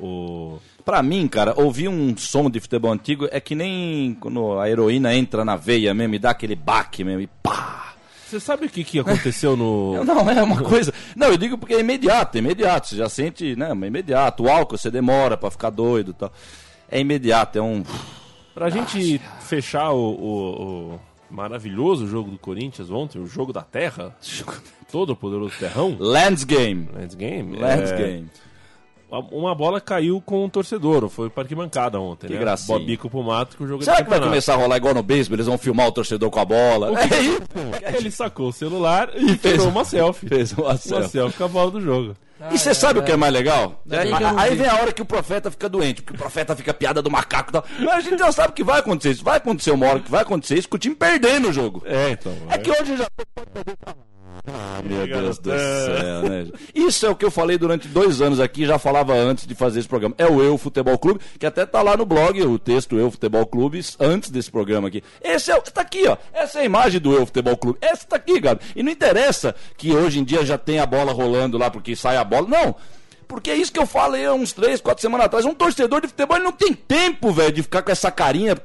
Speaker 7: o-
Speaker 5: Pra mim, cara, ouvir um som de futebol antigo é que nem quando a heroína entra na veia mesmo e dá aquele baque mesmo e pá!
Speaker 7: Você sabe o que, que aconteceu no.
Speaker 5: Não, é uma coisa. Não, eu digo porque é imediato, é imediato. Você já sente, né? É imediato. O álcool você demora pra ficar doido e tal. É imediato, é um.
Speaker 7: Pra gente fechar o, o- o maravilhoso jogo do Corinthians ontem, o jogo da terra, todo o poderoso terrão,
Speaker 5: Lands Game.
Speaker 7: Let's Game,
Speaker 5: Lands
Speaker 7: é,
Speaker 5: Game.
Speaker 7: Uma bola caiu com um torcedor, foi para arquibancada ontem,
Speaker 5: Que
Speaker 7: né?
Speaker 5: gracinha.
Speaker 7: Bobico pro mato que o jogo é
Speaker 5: Será que vai começar a rolar igual no beisebol? Eles vão filmar o torcedor com a bola? É isso.
Speaker 7: Ele sacou o celular e tirou uma selfie.
Speaker 5: Fez uma
Speaker 7: Uma
Speaker 5: selfie.
Speaker 7: selfie com a bola do jogo.
Speaker 5: E você sabe o que é mais legal?
Speaker 9: Não
Speaker 5: Aí vem a hora que o profeta fica doente, porque o profeta fica piada do macaco e tal. Mas a gente já sabe que vai acontecer isso. Vai acontecer uma hora que vai acontecer isso com o time perdendo o jogo.
Speaker 7: É, então.
Speaker 5: É que hoje já. Ah, meu Deus do céu, né? Isso é o que eu falei durante dois anos aqui, já falava antes de fazer esse programa. É o Eu Futebol Clube, que até tá lá no blog, o texto Eu Futebol Clube, antes desse programa aqui. Esse é, tá aqui, ó. Essa é a imagem do Eu Futebol Clube. Essa tá aqui, Gabi. E não interessa que hoje em dia já tem a bola rolando lá porque sai a bola. Não. Porque é isso que eu falei há uns três, quatro semanas atrás. Um torcedor de futebol ele não tem tempo, velho, de ficar com essa carinha,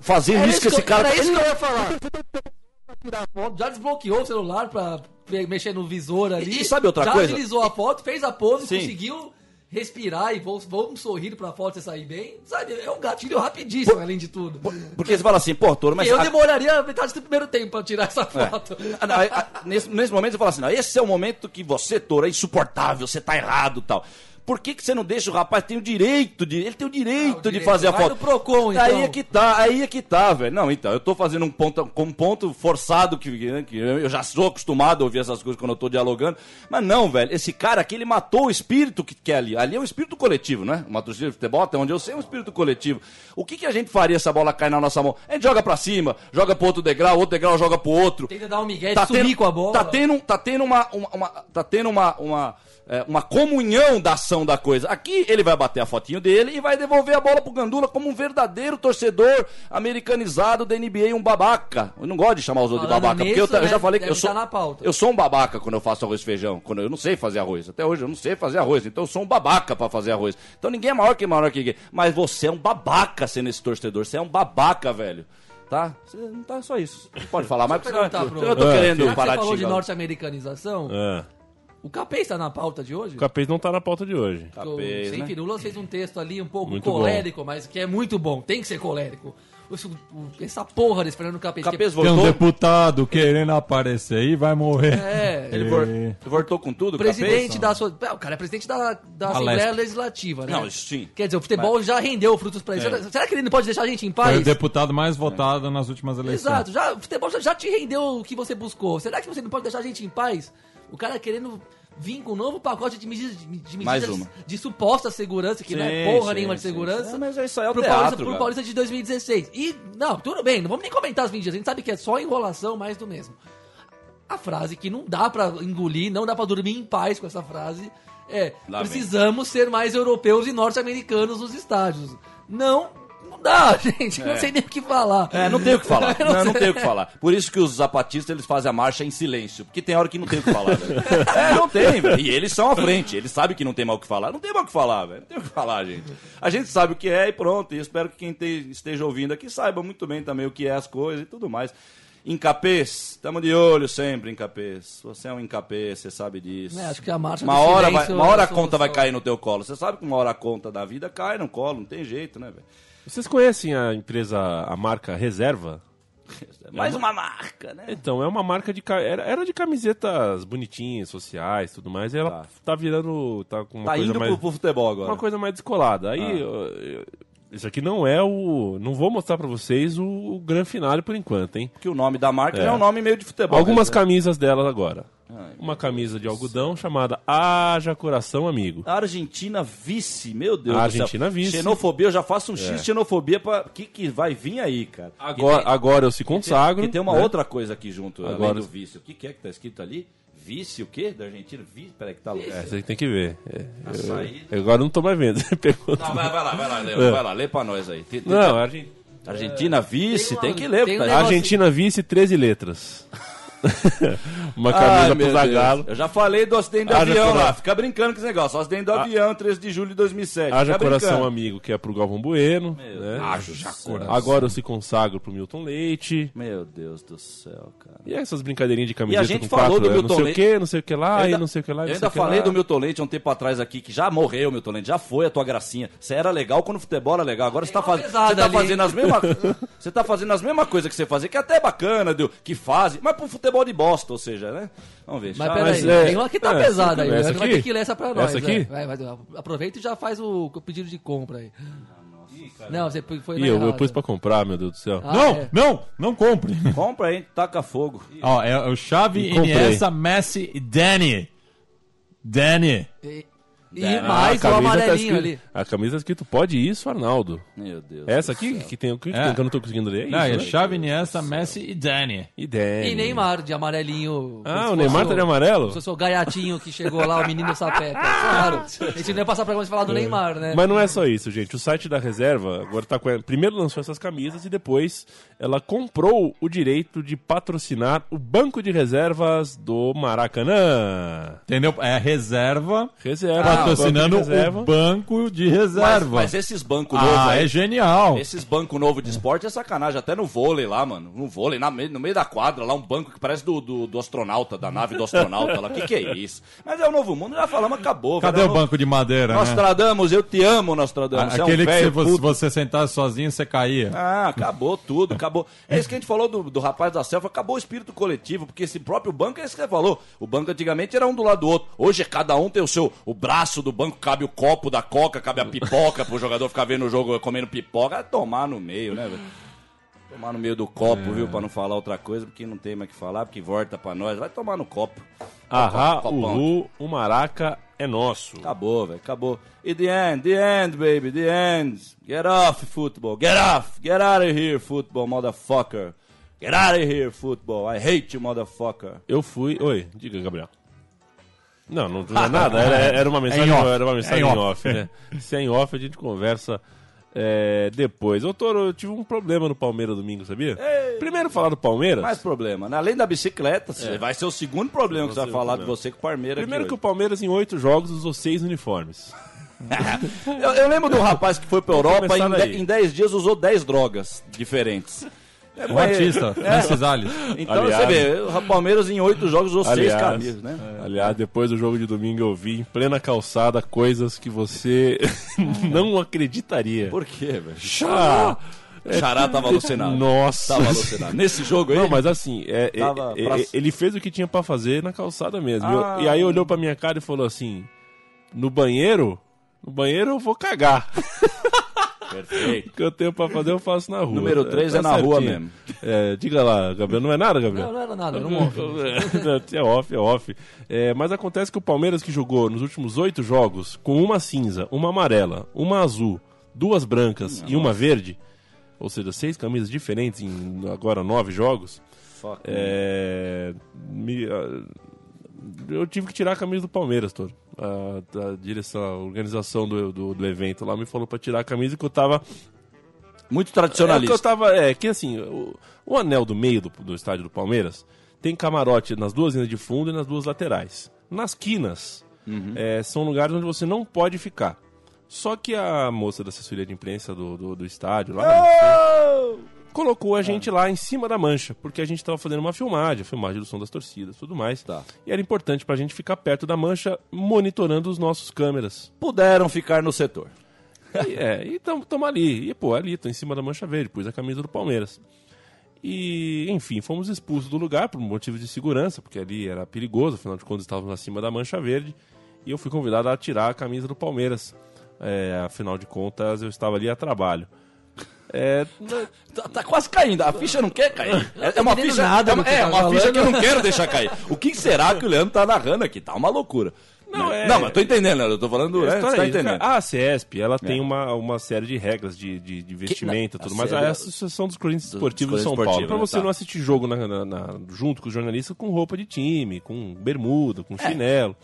Speaker 5: fazendo isso que esse cara.
Speaker 9: Era isso
Speaker 5: ele
Speaker 9: que eu
Speaker 5: não-
Speaker 9: ia falar. Tirar foto, Já desbloqueou o celular pra mexer no visor ali.
Speaker 5: E- sabe outra
Speaker 9: já
Speaker 5: coisa?
Speaker 9: agilizou a foto, fez a pose,
Speaker 5: Sim.
Speaker 9: conseguiu respirar e vamos, vamos sorrir pra foto e sair bem. Sabe, é um gatilho rapidíssimo, além de tudo.
Speaker 5: Porque você fala assim, pô, Toro, mas.
Speaker 9: eu
Speaker 5: a-
Speaker 9: demoraria a metade do primeiro tempo pra tirar essa
Speaker 5: É.
Speaker 9: foto.
Speaker 5: Ah, nesse, nesse momento você fala assim, não, esse é o momento que você, Toro, é insuportável, você tá errado tal. Por que, que você não deixa o rapaz tem o direito de. Ele tem o direito,
Speaker 9: Ah, o
Speaker 5: de
Speaker 9: direito.
Speaker 5: fazer a
Speaker 9: Vai
Speaker 5: foto.
Speaker 9: Procon,
Speaker 5: Aí
Speaker 9: então.
Speaker 5: é que tá, aí é que tá, velho. Não, então, eu tô fazendo um ponto, com um ponto forçado que, né, que eu já sou acostumado a ouvir essas coisas quando eu tô dialogando. Mas não, velho, esse cara aqui, ele matou o espírito que, que é ali. Ali é um espírito coletivo, né? Uma torcida de futebol, até onde eu sei, é um espírito coletivo. O que, que a gente faria se a bola cair na nossa mão? A gente joga pra cima, joga pro outro degrau, outro degrau joga pro outro
Speaker 9: Tenta dar um migué,
Speaker 5: tá
Speaker 9: sumir
Speaker 5: tendo,
Speaker 9: com a bola.
Speaker 5: Tá tendo, tá tendo uma, uma, uma- tá tendo uma, uma, é, uma comunhão da ação da coisa. Aqui ele vai bater a fotinho dele e vai devolver a bola pro Gandula como um verdadeiro torcedor americanizado da NBA, um babaca. Eu não gosto de chamar os outros de
Speaker 9: Falando
Speaker 5: babaca, porque eu,
Speaker 9: nisso,
Speaker 5: ta- eu
Speaker 9: né,
Speaker 5: já falei que eu sou,
Speaker 9: tá na pauta.
Speaker 5: eu sou um babaca quando eu faço arroz e feijão. Quando eu não sei fazer arroz. Até hoje eu não sei fazer arroz. Então eu sou um babaca pra fazer arroz. Então ninguém é maior que maior que ninguém. Mas você é um babaca sendo esse torcedor. Você é um babaca, velho. Tá? Não tá só isso. Pode falar mais porque eu tô
Speaker 7: Ah,
Speaker 5: querendo
Speaker 9: Já que
Speaker 5: parar
Speaker 9: você
Speaker 5: de
Speaker 9: falou de norte-americanização,
Speaker 7: É.
Speaker 9: o Capês tá na pauta de hoje?
Speaker 7: O Capês não tá na pauta de hoje.
Speaker 5: Capês,
Speaker 9: o Sem
Speaker 5: né?
Speaker 9: Fez um texto ali um pouco
Speaker 7: Muito
Speaker 9: colérico, mas que é muito bom. Tem que ser colérico. Essa porra desse Fernando Capês.
Speaker 5: Capês
Speaker 8: Tem um
Speaker 5: voltou.
Speaker 8: deputado querendo aparecer aí, vai morrer.
Speaker 9: É,
Speaker 5: Ele
Speaker 8: E-
Speaker 5: voltou com tudo,
Speaker 9: presidente
Speaker 5: Capês?
Speaker 9: da sua. É, O cara é presidente da, da
Speaker 8: A
Speaker 9: Assembleia. Legislativa, né?
Speaker 5: Não, sim.
Speaker 9: Quer dizer, o futebol já rendeu frutos pra ele. Será, será que ele não pode deixar a gente em
Speaker 8: Foi
Speaker 9: paz?
Speaker 8: o deputado mais votado nas últimas eleições.
Speaker 9: Exato, já, o futebol já, já te rendeu o que você buscou. Será que você não pode deixar a gente em paz? O cara querendo vir com um novo pacote de medidas de, medidas de suposta segurança, que não é
Speaker 5: Sim,
Speaker 9: porra
Speaker 5: sim,
Speaker 9: nenhuma de
Speaker 5: sim.
Speaker 9: segurança.
Speaker 5: É, mas isso aí é o
Speaker 9: pro
Speaker 5: teatro,
Speaker 9: Paulista, pro. Paulista de 2016. E, não, tudo bem, não vamos nem comentar as medidas. A gente sabe que é só enrolação, mais do mesmo. A frase que não dá pra engolir, não dá pra dormir em paz com essa frase é:
Speaker 5: Lá vem.
Speaker 9: precisamos ser mais europeus e norte-americanos nos estádios. Não dá, gente. Não sei nem o que falar.
Speaker 5: É, não tem o que falar. Não, não
Speaker 9: sei.
Speaker 5: tem o que falar. Por isso que os zapatistas eles fazem a marcha em silêncio. Porque tem hora que não tem o que falar, velho. É, não tem, velho. E eles são à frente. Eles sabem que não tem mal o que falar. Não tem mal o que falar, velho. Não tem o que falar, gente. A gente sabe o que é e pronto. E espero que quem te- esteja ouvindo aqui saiba muito bem também o que é as coisas e tudo mais. Incapês, estamos de olho sempre, incapês. Você é um incapês, você sabe disso.
Speaker 9: É, acho que a marcha
Speaker 5: uma hora, vai, uma hora
Speaker 9: é
Speaker 5: a conta vai cair no teu colo. Você sabe que uma hora a conta da vida cai no colo, não tem jeito, né, velho?
Speaker 7: Vocês conhecem a empresa, a marca Reserva?
Speaker 5: Mais uma marca, né?
Speaker 7: Então, é uma marca de. Era, era de camisetas bonitinhas, sociais tudo mais. E ela
Speaker 5: Tá.
Speaker 7: tá, virando. Tá com uma
Speaker 5: Tá
Speaker 7: coisa
Speaker 5: indo
Speaker 7: mais.
Speaker 5: pro, futebol agora.
Speaker 7: Uma coisa mais descolada. Aí.
Speaker 5: Ah.
Speaker 7: eu- eu- isso aqui não é o. Não vou mostrar pra vocês o, o grande finale por enquanto, hein?
Speaker 5: Porque o nome da marca
Speaker 7: É.
Speaker 5: é, um nome meio de futebol.
Speaker 7: Algumas
Speaker 5: dizer.
Speaker 7: camisas dela agora. Uma camisa de algodão chamada Haja Coração Amigo.
Speaker 5: Argentina vice, meu Deus
Speaker 7: A
Speaker 5: do céu.
Speaker 7: Argentina vice.
Speaker 5: Xenofobia, eu já faço um
Speaker 7: É.
Speaker 5: X de xenofobia pra... que, que vai vir aí, cara.
Speaker 7: Agora,
Speaker 5: tem-
Speaker 7: agora eu se consagro.
Speaker 5: E tem uma
Speaker 7: né?
Speaker 5: outra coisa aqui junto,
Speaker 7: Agora-
Speaker 5: além do vice. O que, que é que tá escrito ali? Vice o quê? Da Argentina? Vice? Peraí que tá louco.
Speaker 7: É, você tem que ver. É,
Speaker 5: Açaí.
Speaker 7: eu, agora eu não tô mais vendo. Pergunta.
Speaker 5: Não, vai, vai lá, vai lá, Leo,
Speaker 7: É.
Speaker 5: vai lá, lê pra nós aí. Tem- tem-
Speaker 7: Não, a Argen-
Speaker 5: Argentina vice,
Speaker 9: Tem
Speaker 5: tem,
Speaker 9: uma-
Speaker 5: que ler.
Speaker 9: tem um
Speaker 5: tá-
Speaker 7: Argentina vice 13 letras. Uma
Speaker 5: Ai,
Speaker 7: camisa
Speaker 5: meu
Speaker 7: pro
Speaker 5: Deus.
Speaker 7: Zagallo.
Speaker 5: Eu já falei do acidente do
Speaker 7: Haja
Speaker 5: avião
Speaker 7: cora-
Speaker 5: lá. Fica brincando com esse negócio. O acidente do avião, 13 de julho de 2007.
Speaker 7: Haja
Speaker 5: Fica
Speaker 7: coração
Speaker 5: brincando.
Speaker 7: amigo, que é pro Galvão Bueno.
Speaker 5: Meu
Speaker 7: né?
Speaker 5: Deus do céu.
Speaker 7: Agora eu se consagro pro Milton Leite.
Speaker 5: Meu Deus do céu, cara.
Speaker 7: E essas brincadeirinhas de camiseta
Speaker 5: gente
Speaker 7: com
Speaker 5: falou
Speaker 7: quatro,
Speaker 5: do
Speaker 7: é,
Speaker 5: Milton
Speaker 7: não sei
Speaker 5: Leite.
Speaker 7: o que, não sei o que lá,
Speaker 5: Eu
Speaker 7: e
Speaker 5: ainda-
Speaker 7: não sei o que lá. e
Speaker 5: Eu ainda falei
Speaker 7: lá.
Speaker 5: do Milton Leite há um tempo atrás aqui, que já morreu o Milton Leite, já foi a tua gracinha. Você era legal quando o futebol era legal. Agora você tá, faz...
Speaker 9: pesada
Speaker 5: você tá fazendo as mesmas. você tá fazendo as mesmas coisas que você fazia, que é até bacana, deu, que faz, mas pro futebol de bosta, ou seja, né? Vamos ver.
Speaker 9: Mas peraí,
Speaker 7: é-
Speaker 9: tem uma que tá
Speaker 7: é,
Speaker 9: pesada aí.
Speaker 7: essa
Speaker 9: Vai
Speaker 7: aqui?
Speaker 9: ter que ler essa pra nós.
Speaker 7: Essa aqui?
Speaker 9: é. Vai, vai, aproveita e já faz o, o pedido de compra aí. Não, você foi
Speaker 7: Ih, eu, eu pus pra comprar, meu Deus do céu.
Speaker 9: Ah,
Speaker 8: não,
Speaker 9: é.
Speaker 8: não, não compre.
Speaker 5: Compra aí, taca fogo.
Speaker 8: Ó, é o
Speaker 7: Comprei.
Speaker 8: Iniesta, Messi e Danny. Danny.
Speaker 9: E- E
Speaker 5: É,
Speaker 9: mais o
Speaker 7: tá
Speaker 9: amarelinho
Speaker 7: escrito,
Speaker 9: ali.
Speaker 7: A camisa tá escrito pode isso, Arnaldo.
Speaker 5: Meu Deus.
Speaker 7: Essa aqui que tem o que,
Speaker 8: É.
Speaker 7: tem que eu não tô conseguindo ler. É
Speaker 8: Não, é
Speaker 7: isso, né?
Speaker 8: Xavi, Iniesta, Messi e Dani.
Speaker 7: E Dani.
Speaker 9: E Neymar, de amarelinho.
Speaker 7: Ah, o Neymar tá de amarelo?
Speaker 9: Se fosse o gaiatinho que chegou lá, o menino sapeca. Claro. A gente não ia passar pra você falar do Neymar, né?
Speaker 7: Mas não é só isso, gente. O site da reserva agora tá com. Primeiro lançou essas camisas e depois ela comprou o direito de patrocinar o banco de reservas do Maracanã.
Speaker 8: Entendeu? É reserva
Speaker 7: Reserva.
Speaker 8: Patrocinando o banco de
Speaker 5: Mas,
Speaker 8: reserva.
Speaker 5: mas esses bancos novos
Speaker 8: ah, é genial.
Speaker 5: Esses bancos novos de esporte é sacanagem, até no vôlei lá, mano. No vôlei, na no meio da quadra, lá um banco que parece do, do, do astronauta, da nave do astronauta lá. Que que é isso? Mas é o novo mundo, já falamos, acabou.
Speaker 8: Cadê o
Speaker 5: É
Speaker 8: banco de madeira, né?
Speaker 5: Nostradamus, eu te amo, Nostradamus. Você é um
Speaker 8: Aquele que se você, você sentasse sozinho, você caía.
Speaker 5: Ah, acabou tudo, acabou. É isso que a gente falou do, do rapaz da selfie, acabou o espírito coletivo, porque esse próprio banco é isso que você falou. O banco antigamente era um do lado do outro. Hoje cada um tem o seu. O braço do banco cabe o copo da coca, cabe a pipoca pro jogador ficar vendo o jogo comendo pipoca. É tomar no meio, né, velho? Tomar no meio do copo, viu? Pra não falar outra coisa, porque não tem mais o que falar, porque volta pra nós. Vai tomar no copo.
Speaker 7: Ahá, uhu, o Maraca é nosso.
Speaker 5: Acabou, velho, acabou. E the end, the end, baby, the end. Get off, football. Get off. Get out of here, football, motherfucker. Get out of here, football. I hate you, motherfucker.
Speaker 7: Eu fui. Oi, diga, Gabriel. Não, não, é nada. Era, era uma mensagem,
Speaker 8: em off.
Speaker 7: era uma mensagem
Speaker 8: É em
Speaker 7: em
Speaker 8: off.
Speaker 7: off, né? Se é em off, a gente conversa é, depois. Ô, Toro, eu tive um problema no Palmeiras domingo, sabia? Primeiro falar do Palmeiras.
Speaker 5: Mais problema, né? Além da bicicleta, você vai ser o segundo problema que você vai falar de
Speaker 7: problema.
Speaker 5: você com o Palmeiras
Speaker 7: Primeiro que o
Speaker 5: aqui
Speaker 7: Palmeiras, em oito jogos, usou seis uniformes.
Speaker 5: hoje. eu, eu lembro de um rapaz que foi pra Europa e em, de- em 10 dias usou 10 drogas diferentes. É,
Speaker 8: O artista, Francis Alves.
Speaker 5: Então
Speaker 7: Aliás-
Speaker 5: você vê, o Palmeiras em 8 jogos usou 6
Speaker 7: Aliás,
Speaker 5: camisas, né?
Speaker 7: aliás, depois do jogo de domingo eu vi em plena calçada coisas que você não acreditaria.
Speaker 5: Por quê, velho?
Speaker 7: Ah,
Speaker 5: Xará tava alucinado.
Speaker 7: Nossa.
Speaker 5: Tava alucinado. Nesse jogo aí.
Speaker 7: Não, mas assim, é, é, é,
Speaker 5: pra-
Speaker 7: é, ele fez o que tinha pra fazer na calçada mesmo.
Speaker 5: Ah.
Speaker 7: Eu- e aí olhou pra minha cara e falou assim: No banheiro, no banheiro eu vou cagar.
Speaker 5: Perfeito.
Speaker 7: O que eu tenho pra fazer eu faço na rua.
Speaker 5: Número três é na rua mesmo.
Speaker 7: É, diga lá, Gabriel, não é nada, Gabriel?
Speaker 9: Não, não era nada, era um off.
Speaker 7: é off, é off. É, mas acontece que o Palmeiras que jogou nos últimos oito jogos com uma cinza, uma amarela, uma azul, duas brancas e uma verde, ou seja, seis camisas diferentes em agora nove jogos,
Speaker 5: Fuck.
Speaker 7: é, me- ah, eu tive que tirar a camisa do Palmeiras, todo. A, a direção, a organização do, do, do evento lá me falou pra tirar a camisa que eu tava
Speaker 5: Muito
Speaker 7: é que
Speaker 5: tradicionalista.
Speaker 7: eu tava. É, que assim, o, o anel do meio do, do estádio do Palmeiras tem camarote nas duas linhas de fundo e nas duas laterais. Nas quinas, é, são lugares onde você não pode ficar. Só que a moça da assessoria de imprensa do, do, do estádio lá colocou a gente lá em cima da mancha, porque a gente tava fazendo uma filmagem, a filmagem do som das torcidas tudo mais.
Speaker 5: Tá.
Speaker 7: E era importante pra gente ficar perto da mancha, monitorando os nossos câmeras.
Speaker 5: Puderam ficar no setor.
Speaker 7: E, é, e tamo, tamo ali. E, pô, ali, tô em cima da mancha verde, pus a camisa do Palmeiras. E, enfim, fomos expulsos do lugar por motivos de segurança, porque ali era perigoso, afinal de contas estávamos acima da mancha verde. E eu fui convidado a tirar a camisa do Palmeiras. É, afinal de contas, eu estava ali a trabalho. É,
Speaker 5: Tá, tá quase caindo. A ficha não quer cair. É, é uma ficha,
Speaker 9: nada
Speaker 5: é uma,
Speaker 9: que
Speaker 5: é
Speaker 9: tá
Speaker 5: uma ficha que eu não quero deixar cair. O que será que o Leandro tá narrando aqui? Tá uma loucura.
Speaker 7: Não,
Speaker 5: Né?
Speaker 7: é-
Speaker 5: não mas tô entendendo. Eu tô falando.
Speaker 7: a
Speaker 5: É,
Speaker 7: história
Speaker 5: você
Speaker 7: é
Speaker 5: tá entendendo.
Speaker 7: cara. A CESP, ela tem
Speaker 5: É.
Speaker 7: uma, uma série de regras de, de, de vestimenta e tudo
Speaker 5: a
Speaker 7: mais.
Speaker 5: série-
Speaker 7: A Associação dos Corinthians Esportivos de São Paulo. Pra
Speaker 5: né?
Speaker 7: você
Speaker 5: Tá.
Speaker 7: não assistir jogo na- na- na- junto com os jornalistas com roupa de time, com bermuda,
Speaker 5: É.
Speaker 7: com chinelo.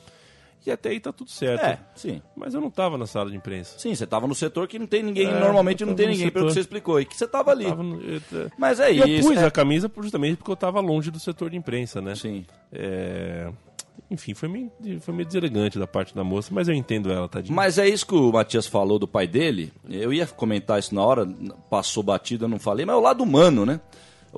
Speaker 7: E até aí tá tudo certo.
Speaker 5: É, sim.
Speaker 7: Mas eu não tava na sala de imprensa.
Speaker 5: Sim, você tava no setor que não tem ninguém,
Speaker 7: É,
Speaker 5: normalmente não tem ninguém, pelo
Speaker 7: setor.
Speaker 5: que você explicou. E que você tava ali.
Speaker 7: Tava no- eu- eu-
Speaker 5: Mas é
Speaker 7: E eu
Speaker 5: isso.
Speaker 7: pus
Speaker 5: é-
Speaker 7: a camisa justamente porque eu tava longe do setor de imprensa, né?
Speaker 5: Sim.
Speaker 7: É, Enfim, foi meio, foi meio deselegante da parte da moça, mas eu entendo ela, tadinha.
Speaker 5: Mas é isso que o Matias falou do pai dele. Eu ia comentar isso na hora, passou batido, eu não falei, mas é o lado humano, né?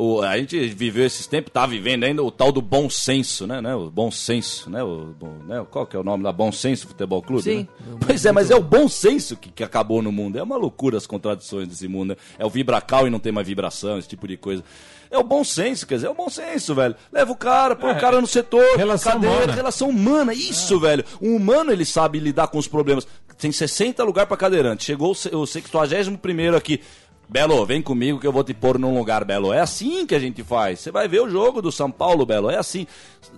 Speaker 5: O, a gente viveu esses tempos, tá vivendo ainda o tal do bom senso, né? né? O bom senso, né? O, bom, né? Qual que é o nome da Bom Senso Futebol Clube?
Speaker 9: Sim.
Speaker 5: né? Pois é, mas é o bom senso que, que acabou no mundo. É uma loucura as contradições desse mundo. Né? É o vibracal e não tem mais vibração, esse tipo de coisa. É o bom senso, quer dizer, é o bom senso, velho. Leva o cara, põe o cara no setor,
Speaker 8: relação
Speaker 5: cadeira,
Speaker 8: humana.
Speaker 5: relação humana, isso, velho. O humano, ele sabe lidar com os problemas. Tem 60 lugares pra cadeirante. Chegou o 61 aqui. Belo, vem comigo que eu vou te pôr num lugar, Belo. É assim que a gente faz. Você vai ver o jogo do São Paulo, Belo. É assim.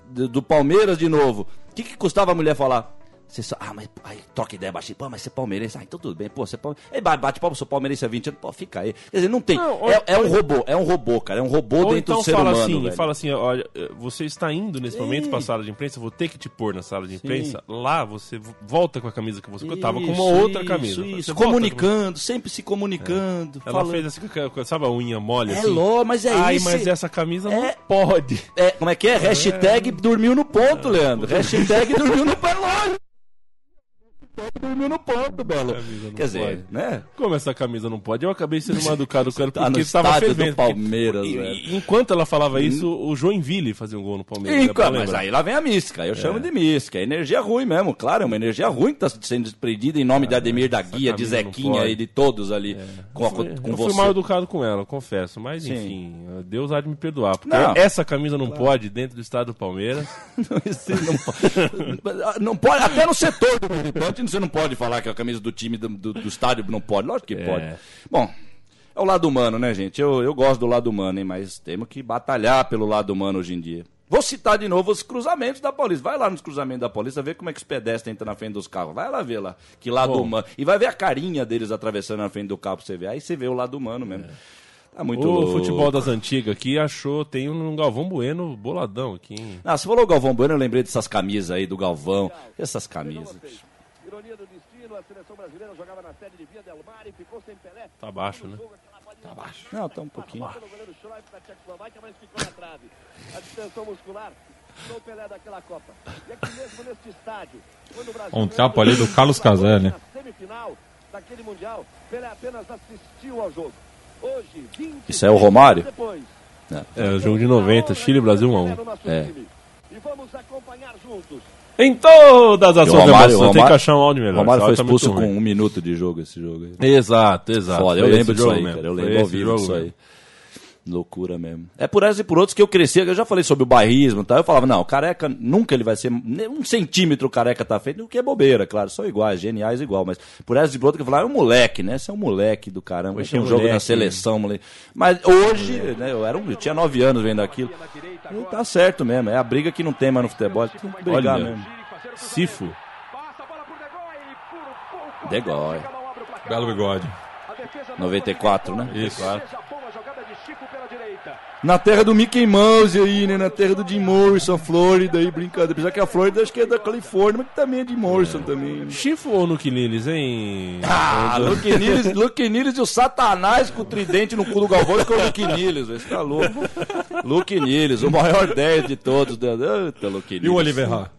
Speaker 5: Do, Palmeiras de novo. O que, que custava a mulher falar? Você só, ah, mas aí, troca ideia baixinho. Pô, mas você é palmeirense. Ah, então tudo bem. Pô, você é palmeirense. Aí bate, palma, sou palmeirense há 20 anos. Pô, fica aí. Quer dizer, não tem.
Speaker 7: Não,
Speaker 5: é, é um robô, é um robô, cara. É um robô
Speaker 7: Ou
Speaker 5: dentro
Speaker 7: então
Speaker 5: do ser
Speaker 7: fala
Speaker 5: humano.
Speaker 7: assim,
Speaker 5: velho.
Speaker 7: fala assim, olha, você está indo nesse
Speaker 5: Sim.
Speaker 7: momento para a sala de imprensa, vou ter que te pôr na sala de
Speaker 5: Sim.
Speaker 7: imprensa. Lá você volta com a camisa que você eu tava com uma
Speaker 5: Isso,
Speaker 7: outra
Speaker 5: isso,
Speaker 7: camisa.
Speaker 5: Isso,
Speaker 7: volta
Speaker 5: comunicando, sempre se comunicando.
Speaker 7: Ela
Speaker 5: falando.
Speaker 7: fez assim, com sabe a unha mole
Speaker 5: É
Speaker 7: assim?
Speaker 5: ló, mas é
Speaker 7: Ai,
Speaker 5: isso.
Speaker 7: mas essa camisa
Speaker 5: É-
Speaker 7: não pode.
Speaker 5: É, como é que é? Hashtag dormiu no ponto, Leandro. Hashtag dormiu no ponto. Lógico. Dormiu no ponto, Belo. Quer dizer,
Speaker 7: pode.
Speaker 5: né?
Speaker 7: Como essa camisa não pode? Eu acabei sendo mal educado com ela
Speaker 5: Tá no
Speaker 7: porque estava fervendo.
Speaker 5: do Palmeiras,
Speaker 7: E-
Speaker 5: velho.
Speaker 7: e- enquanto ela falava isso, o Joinville fazia um gol no Palmeiras. É bom
Speaker 5: cara, mas aí lá vem a mística. Eu chamo de mística. É energia ruim mesmo, claro. É uma energia ruim que tá sendo desprendida em nome de Ademir da Guia, de Zequinha e de todos ali com, a- com
Speaker 7: eu
Speaker 5: você.
Speaker 7: fui mal educado com ela, eu confesso. Mas
Speaker 5: Sim.
Speaker 7: enfim, Deus há de me perdoar. Porque
Speaker 5: Não.
Speaker 7: essa camisa não pode dentro do estado do Palmeiras.
Speaker 5: Não, pode, não pode. Até no setor do militante você não pode falar que a camisa do time do, do- do estádio não pode. Lógico que
Speaker 7: É.
Speaker 5: pode. Bom, é o lado humano, né, gente? Eu, eu gosto do lado humano, hein? Mas temos que batalhar pelo lado humano hoje em dia. Vou citar de novo os cruzamentos da Paulista. Vai lá nos cruzamentos da Paulista, ver como é que os pedestres entram na frente dos carros. Vai lá ver lá, que lado
Speaker 7: Bom.
Speaker 5: humano. E vai ver a carinha deles atravessando na frente do carro pra você ver. Aí você vê o lado humano mesmo. Tá muito
Speaker 7: o
Speaker 5: louco.
Speaker 7: futebol das antigas aqui achou, tem um Galvão Bueno boladão aqui. hein?
Speaker 5: Ah, você falou Galvão Bueno, eu lembrei dessas camisas aí do Galvão. Essas camisas.
Speaker 3: Ironia do destino, a seleção brasileira jogava na sede de Via Del Mar e ficou sem Pelé.
Speaker 7: Tá baixo, né?
Speaker 3: Tá baixo.
Speaker 5: Não, tá um pouquinho.
Speaker 3: O goleiro Schleif da Tchecoslováquia, mas ficou na trave. A distensão muscular tirou o Pelé daquela Copa. E aqui mesmo neste estádio, quando o Brasil...
Speaker 8: Um trapo ali do Carlos Caselli.
Speaker 3: Na semifinal daquele Mundial, Pelé apenas assistiu ao jogo. Hoje, 20
Speaker 5: Isso é o Romário?
Speaker 3: Depois,
Speaker 7: É, o jogo de 90, Chile e Brasil 1 a 1.
Speaker 3: no nosso
Speaker 5: É.
Speaker 3: time. E vamos acompanhar juntos.
Speaker 7: Em todas as
Speaker 5: o
Speaker 7: suas
Speaker 5: Romário,
Speaker 7: emoções,
Speaker 5: o
Speaker 7: tem que
Speaker 5: Romário-
Speaker 7: achar um áudio
Speaker 5: O
Speaker 7: melhor.
Speaker 5: Romário
Speaker 7: esse
Speaker 5: foi
Speaker 7: tá
Speaker 5: expulso com
Speaker 7: ruim.
Speaker 5: um minuto de jogo esse jogo aí.
Speaker 7: Exato, exato.
Speaker 5: Foda, eu lembro disso aí, cara. Eu lembro ao vivo disso aí. Loucura mesmo. É por essas e por outros que eu cresci. Eu já falei sobre o bairrismo e tal. Eu falava, não, careca, nunca ele vai ser. nem Um centímetro careca tá feito, o que é bobeira, claro. São iguais, geniais igual. Mas por essas e por outros que eu falava, é um moleque, né? Você é um moleque do caramba.
Speaker 7: Poxa,
Speaker 5: Tinha um jogo
Speaker 7: moleque.
Speaker 5: na seleção, moleque. Mas hoje, né, eu, era um, eu tinha nove anos vendo aquilo. E tá certo mesmo. É a briga que não tem mais no futebol. Tem que brigar
Speaker 7: Olha.
Speaker 5: mesmo.
Speaker 7: Sifo.
Speaker 5: Degói.
Speaker 8: Belo bigode.
Speaker 5: 94, né?
Speaker 8: Isso.
Speaker 5: Na terra do Mickey Mouse aí, né? Na terra do Jim Morrison, Flórida aí, brincadeira. Apesar que a Flórida acho que é da Califórnia, mas que também é de Morrison também. né?
Speaker 7: Chifo ou Nuke Niles, hein?
Speaker 5: Ah, Luke Niles, Luke Niles e o Satanás com o tridente no cu do Galvão e com o Luke Niles, velho. Tá louco. Luke Niles, o maior 10 de todos. né? Eita, Luke Niles.
Speaker 8: E o Oliver Ra?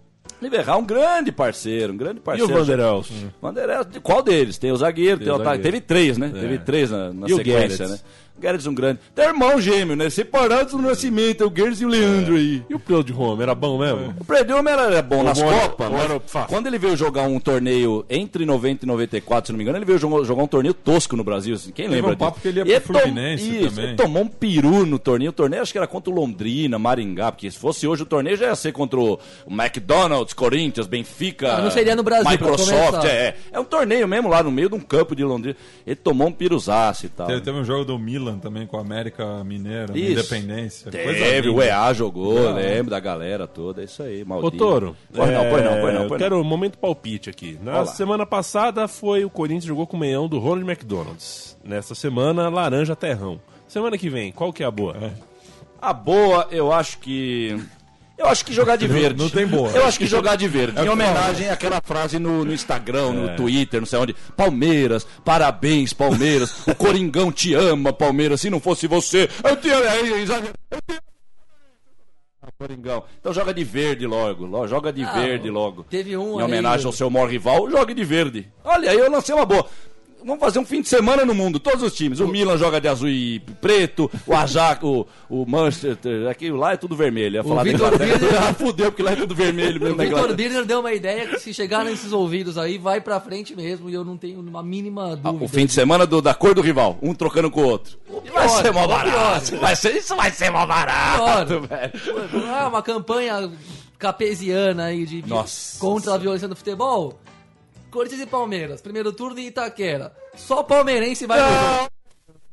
Speaker 5: Oliver Ra, um grande parceiro, um grande
Speaker 7: E o
Speaker 5: parceiro.
Speaker 7: Vanderels?
Speaker 5: Vanderel, de qual deles? Tem o zagueiro, tem,
Speaker 7: Tem o zagueiro.
Speaker 5: Teve três, né?
Speaker 7: É.
Speaker 5: Teve três na, na sequência, né? O Guedes um grande. Tem irmão gêmeo, né? Separados no nascimento, é o Guedes e o Leandro aí.
Speaker 7: E o Pedro de Roma, era bom mesmo?
Speaker 5: O Predilma era, era bom nas
Speaker 7: bom era-
Speaker 5: Copas, mas
Speaker 7: fácil?
Speaker 5: quando ele veio jogar um torneio entre 90 e 94, se não me engano, ele veio jogar, jogar um torneio tosco no Brasil. assim, quem
Speaker 8: Teve
Speaker 5: lembra
Speaker 8: um papo
Speaker 5: disso?
Speaker 8: que ele ia
Speaker 5: E
Speaker 8: pro Fluminense
Speaker 5: Isso,
Speaker 8: também.
Speaker 5: ele tomou um peru no torneio. O torneio acho que era contra o Londrina, Maringá, porque se fosse hoje o torneio já ia ser contra o McDonald's, Corinthians, Benfica.
Speaker 9: Não seria no Brasil,
Speaker 5: Microsoft,
Speaker 9: começar.
Speaker 5: é. É um torneio mesmo lá no meio de um campo de Londrina. Ele tomou um piruzaço e tal.
Speaker 8: Teve, teve um jogo do Milan também com a América Mineira,
Speaker 5: Isso.
Speaker 8: Independência. Coisa
Speaker 5: Teve, o. EA jogou,
Speaker 8: Ah.
Speaker 5: lembro da galera toda, é isso aí, maldito.
Speaker 7: Ô, Toro.
Speaker 5: Pois não,
Speaker 7: é,
Speaker 5: pois não, pois não,
Speaker 7: eu
Speaker 5: pois
Speaker 7: quero
Speaker 5: não.
Speaker 7: um momento palpite aqui. Na
Speaker 5: Olá.
Speaker 7: semana passada foi o Corinthians jogou com o meião do Ronald McDonald's. Nessa semana, laranja terrão. Semana que vem, qual que é a boa?
Speaker 5: A boa, eu acho que. Eu acho que jogar de verde.
Speaker 8: não tem boa.
Speaker 5: Eu acho que jogar de verde.
Speaker 8: É
Speaker 5: Em
Speaker 8: o
Speaker 5: homenagem àquela frase no, no Instagram,
Speaker 7: É.
Speaker 5: no Twitter, não sei onde. Palmeiras, parabéns, Palmeiras. O Coringão te ama, Palmeiras. Se não fosse você, eu tinha. é, exagerado. Eu tinha- Ah, Coringão. Então joga de verde logo. lo- Joga de
Speaker 9: Ah,
Speaker 5: verde logo.
Speaker 9: teve um
Speaker 5: Em
Speaker 9: aí-
Speaker 5: homenagem ao seu maior rival, jogue de verde. Olha, aí eu lancei uma boa. Vamos fazer um fim de semana no mundo, todos os times. O Milan joga de azul e preto, o Ajax, o, o Manchester, aqui, lá é tudo vermelho. Ia falar da
Speaker 9: Vitor. Birner-
Speaker 5: Ah, fudeu, porque lá é tudo vermelho mesmo
Speaker 9: O
Speaker 5: na
Speaker 9: Vitor. Birner deu uma ideia que se chegar nesses ouvidos aí, vai pra frente mesmo e eu não tenho uma mínima
Speaker 5: Ah,
Speaker 9: dúvida.
Speaker 5: O fim de semana do- da cor do rival, um trocando com o outro. vai
Speaker 9: pior,
Speaker 5: ser mó barato. Vai ser, isso vai ser mó barato, velho.
Speaker 9: Ah, uma campanha capesiana aí de, de- contra a violência do futebol. Corinthians e Palmeiras, primeiro turno em Itaquera. Só palmeirense vai jogo.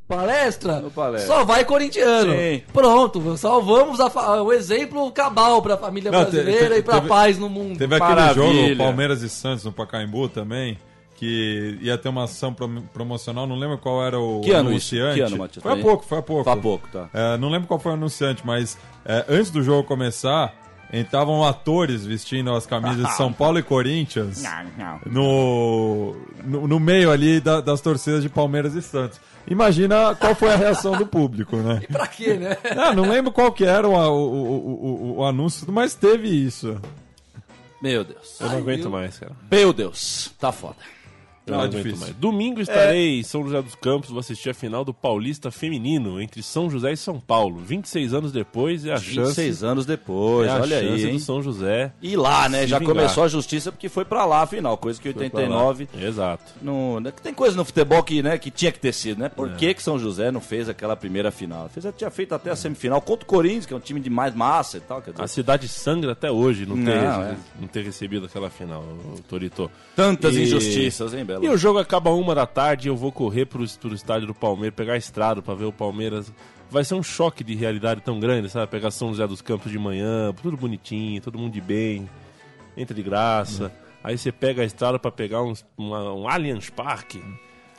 Speaker 9: palestra,
Speaker 5: No palestra.
Speaker 9: só vai corintiano.
Speaker 5: Sim.
Speaker 9: Pronto, salvamos a o exemplo cabal pra família
Speaker 8: Não,
Speaker 9: brasileira
Speaker 8: te-
Speaker 9: e pra
Speaker 8: teve-
Speaker 9: paz no mundo.
Speaker 8: Teve aquele
Speaker 5: Maravilha.
Speaker 8: jogo Palmeiras e Santos no Pacaembu também, que ia ter uma ação prom- promocional, não lembro qual era o
Speaker 5: Que ano
Speaker 8: anunciante.
Speaker 5: Que ano, Matias?
Speaker 8: Foi há pouco, foi há pouco.
Speaker 5: Foi há pouco, tá.
Speaker 8: É, não lembro qual foi o anunciante, mas é, antes do jogo começar, entravam atores vestindo as camisas de São Paulo e Corinthians no, no, no meio ali da- das torcidas de Palmeiras e Santos. Imagina qual foi a reação do público, né?
Speaker 9: Pra quê, né?
Speaker 8: Ah, não lembro qual que era o, o, o, o- o anúncio, mas teve isso.
Speaker 5: Meu Deus.
Speaker 7: Eu não aguento mais, cara.
Speaker 5: Meu Deus. Tá foda.
Speaker 7: Eu
Speaker 8: Não,
Speaker 7: não
Speaker 8: é
Speaker 7: aguento
Speaker 8: difícil.
Speaker 7: mais. Domingo estarei em São José dos Campos, vou assistir a final do Paulista Feminino entre São José e São Paulo. 26 anos depois é a
Speaker 5: 26
Speaker 7: chance,
Speaker 5: anos depois,
Speaker 7: é a
Speaker 5: olha
Speaker 7: chance
Speaker 5: aí,
Speaker 7: do? São José.
Speaker 5: E lá, né? Já
Speaker 7: vingar.
Speaker 5: começou a justiça porque foi pra lá, afinal. Coisa que em
Speaker 7: Foi pra lá.
Speaker 5: 89
Speaker 7: Exato.
Speaker 5: Não, né, tem coisa no futebol que, né, que tinha que ter sido, né? Por que, que São José não fez aquela primeira final? Fez, tinha feito até a semifinal contra o Corinthians, que é um time de mais massa e tal. Quer dizer,
Speaker 7: A cidade sangra até hoje não, ter,
Speaker 5: Não, é.
Speaker 7: não ter recebido aquela final, o Torito.
Speaker 5: tantas
Speaker 7: E-
Speaker 5: injustiças, hein, Belo?
Speaker 7: E o jogo acaba uma da tarde e eu vou correr pro, pro estádio do Palmeiras, pegar a estrada pra ver o Palmeiras. Vai ser um choque de realidade tão grande, sabe? Pegar São José dos Campos de manhã, tudo bonitinho, todo mundo de bem, entra de graça. Aí você pega a estrada pra pegar uns, uma- um Allianz Parque.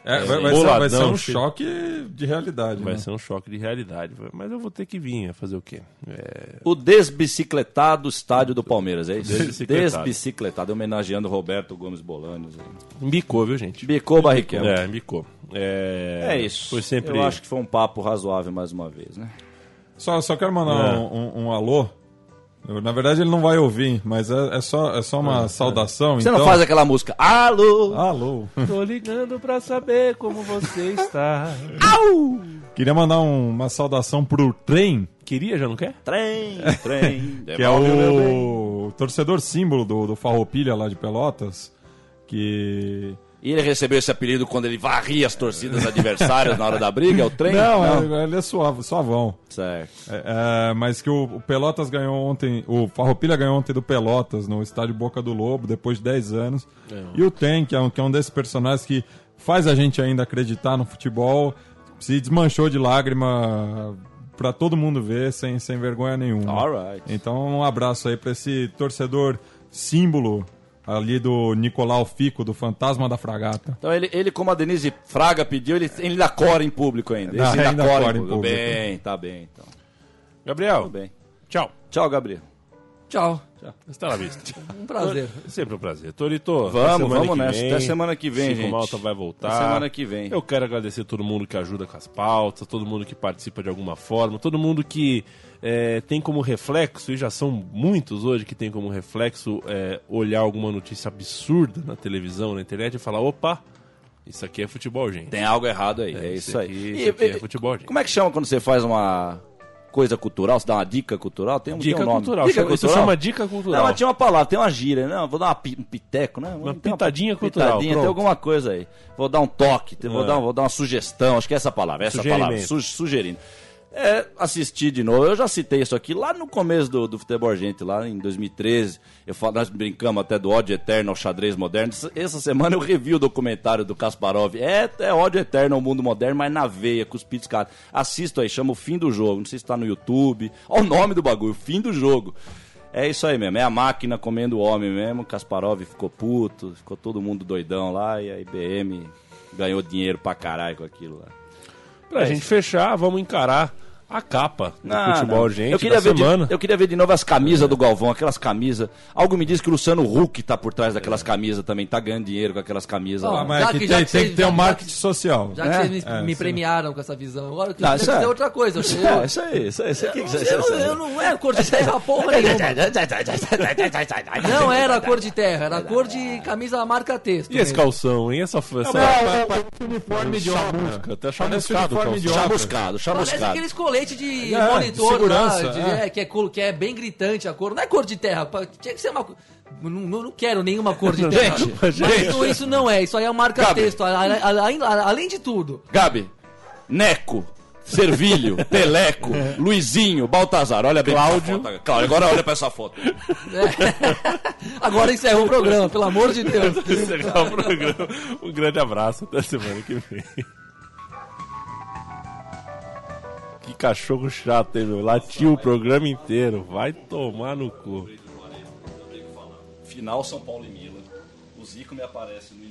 Speaker 8: É, vai, vai ser, vai
Speaker 7: boladão,
Speaker 8: ser um
Speaker 7: filho.
Speaker 8: choque de realidade.
Speaker 7: Vai
Speaker 8: né?
Speaker 7: ser um choque de realidade. Mas eu vou ter que vir, é fazer o quê? É,
Speaker 5: O desbicicletado estádio do Palmeiras, é isso?
Speaker 7: Desbicicletado.
Speaker 5: Desbicicletado, homenageando o Roberto Gomes Bolanos. aí.
Speaker 7: Embicou, viu, gente?
Speaker 5: Bicou Barrichello.
Speaker 7: É, embicou. É,
Speaker 5: É isso.
Speaker 7: Foi sempre.
Speaker 5: Eu acho que foi um papo razoável mais uma vez, né?
Speaker 8: Só, só quero mandar
Speaker 7: É.
Speaker 8: um, um- um alô. Na verdade, ele não vai ouvir, mas é, é só, é só uma saudação.
Speaker 5: Você
Speaker 8: então...
Speaker 5: não faz aquela música, alô?
Speaker 8: Alô.
Speaker 7: Tô ligando pra saber como você está.
Speaker 8: Queria mandar um- uma saudação pro trem,
Speaker 7: Queria, já não quer?
Speaker 5: Trem, trem.
Speaker 8: que é
Speaker 5: bem.
Speaker 8: o torcedor símbolo do, do Farroupilha lá de Pelotas, que...
Speaker 5: E ele recebeu esse apelido quando ele varria as torcidas adversárias na hora da briga, é o trem?
Speaker 8: Não, é- ele é suave, suavão.
Speaker 5: Certo.
Speaker 8: É, é, mas que o, o Pelotas ganhou ontem, o Farroupilha ganhou ontem do Pelotas no estádio Boca do Lobo, depois de 10 anos. E o Tem, que é, um, que é um desses personagens que faz a gente ainda acreditar no futebol, se desmanchou de lágrima pra todo mundo ver, sem, sem vergonha nenhuma.
Speaker 5: Alright.
Speaker 8: Então um abraço aí pra esse torcedor símbolo ali do Nicolau Fico, do Fantasma da Fragata.
Speaker 5: Então ele, ele, como a Denise Fraga pediu, ele, ele ainda cora em público ainda.
Speaker 8: Dá,
Speaker 5: Esse
Speaker 8: ainda cora em público.
Speaker 5: Bem, tá bem, então.
Speaker 7: Gabriel,
Speaker 5: Tudo bem.
Speaker 7: tchau.
Speaker 5: Tchau, Gabriel.
Speaker 9: Tchau.
Speaker 7: Está na vista.
Speaker 9: Um prazer.
Speaker 7: Sempre um prazer. Torito,
Speaker 5: Vamos, vamos nessa.
Speaker 7: vem.
Speaker 5: Até semana que vem,
Speaker 7: Chico
Speaker 5: gente.
Speaker 7: Malta vai voltar.
Speaker 5: Até semana que vem.
Speaker 7: Eu quero agradecer todo mundo que ajuda com as pautas, todo mundo que participa de alguma forma, todo mundo que é, tem como reflexo, e já são muitos hoje que tem como reflexo é, olhar alguma notícia absurda na televisão, na internet e falar: opa, isso aqui é futebol, gente.
Speaker 5: Tem algo errado aí, é,
Speaker 7: É,
Speaker 5: isso
Speaker 7: isso
Speaker 5: aí.
Speaker 7: aqui- isso aqui é futebol, gente.
Speaker 5: Como é que chama quando você faz uma coisa cultural? Você dá uma dica cultural? Tem um,
Speaker 7: Dica
Speaker 5: tem um nome.
Speaker 7: cultural.
Speaker 5: Dica
Speaker 7: Chama- Isso
Speaker 5: cultural?
Speaker 7: chama dica cultural.
Speaker 5: Não, mas tinha uma palavra, tem uma gíria, não, vou dar uma um piteco, né?
Speaker 7: Uma pitadinha cultural,
Speaker 5: Pitadinha, tem alguma coisa aí. Vou dar um toque, vou,
Speaker 7: É.
Speaker 5: dar, vou dar uma sugestão, acho que é essa palavra, essa
Speaker 7: Sugerimento.
Speaker 5: palavra, su- sugerindo. É, assistir de novo, eu já citei isso aqui lá no começo do, do Futebol Gente, lá em 2013. Eu falo, nós brincamos até do ódio eterno ao xadrez moderno. Essa- semana eu revi o documentário do Kasparov. É, é ódio eterno ao mundo moderno, mas na veia, com os pitos caros. Assisto aí, chama o fim do jogo. Não sei se tá no YouTube. Olha o nome do bagulho, fim do jogo. É isso aí mesmo, é a máquina comendo o homem mesmo. Kasparov ficou puto, ficou todo mundo doidão lá e a IBM ganhou dinheiro pra caralho com aquilo lá.
Speaker 7: Pra gente fechar, vamos encarar a capa do
Speaker 5: Não,
Speaker 7: futebol,
Speaker 5: não.
Speaker 7: gente,
Speaker 5: eu queria
Speaker 7: da
Speaker 5: ver
Speaker 7: semana.
Speaker 5: De, eu queria ver de novo as camisas do Galvão, aquelas camisas. Algo me diz que o Luciano Huck tá por trás daquelas camisas também, tá ganhando dinheiro com aquelas camisas
Speaker 9: Ah,
Speaker 5: lá.
Speaker 8: Ah, mas
Speaker 9: Já
Speaker 8: é que
Speaker 9: que-
Speaker 8: tem,
Speaker 9: já que
Speaker 8: tem que ter um
Speaker 9: já-
Speaker 8: marketing social.
Speaker 9: Já que
Speaker 5: É?
Speaker 9: vocês me,
Speaker 8: É,
Speaker 9: me premiaram com essa visão, agora eu
Speaker 5: Não,
Speaker 9: queria
Speaker 5: isso é-
Speaker 9: dizer outra coisa. Eu,
Speaker 5: É, isso aí, isso aí. Isso aí, isso aí, isso
Speaker 9: eu,
Speaker 5: aí.
Speaker 9: eu não era cor de terra porra nenhuma. Não era cor de terra, era cor de camisa marca texto.
Speaker 7: E esse calção, hein? Essa, essa...
Speaker 8: uniforme de
Speaker 7: até
Speaker 8: Parece
Speaker 7: chamuscado o
Speaker 8: uniforme de
Speaker 7: calção.
Speaker 5: Chamuscado,
Speaker 9: Parece
Speaker 5: chamuscado.
Speaker 9: aqueles coletes de
Speaker 8: É,
Speaker 9: monitor
Speaker 8: segurança,
Speaker 9: lá, de-
Speaker 8: é.
Speaker 9: é, que, é cor- que é bem gritante a cor. Não é cor de terra, tinha que ser uma. Não, não, quero nenhuma cor de terra.
Speaker 5: Gente,
Speaker 9: Mas
Speaker 5: gente.
Speaker 9: isso, isso não é, isso aí é marca
Speaker 5: Gabi.
Speaker 9: texto. a- a- Além, de tudo.
Speaker 5: Gabi, Neco, Servilho, Teleco, Luizinho, Baltazar. Olha bem Cláudio. Foto. Cláudio, agora olha pra essa foto.
Speaker 9: Agora encerra o programa, pelo amor de Deus.
Speaker 7: Encerrar o programa. Um grande abraço, até semana que vem. Que cachorro chato, hein, meu? Latiu o programa inteiro. Vai tomar no cu.
Speaker 5: Final São Paulo e Milan. O Zico me aparece no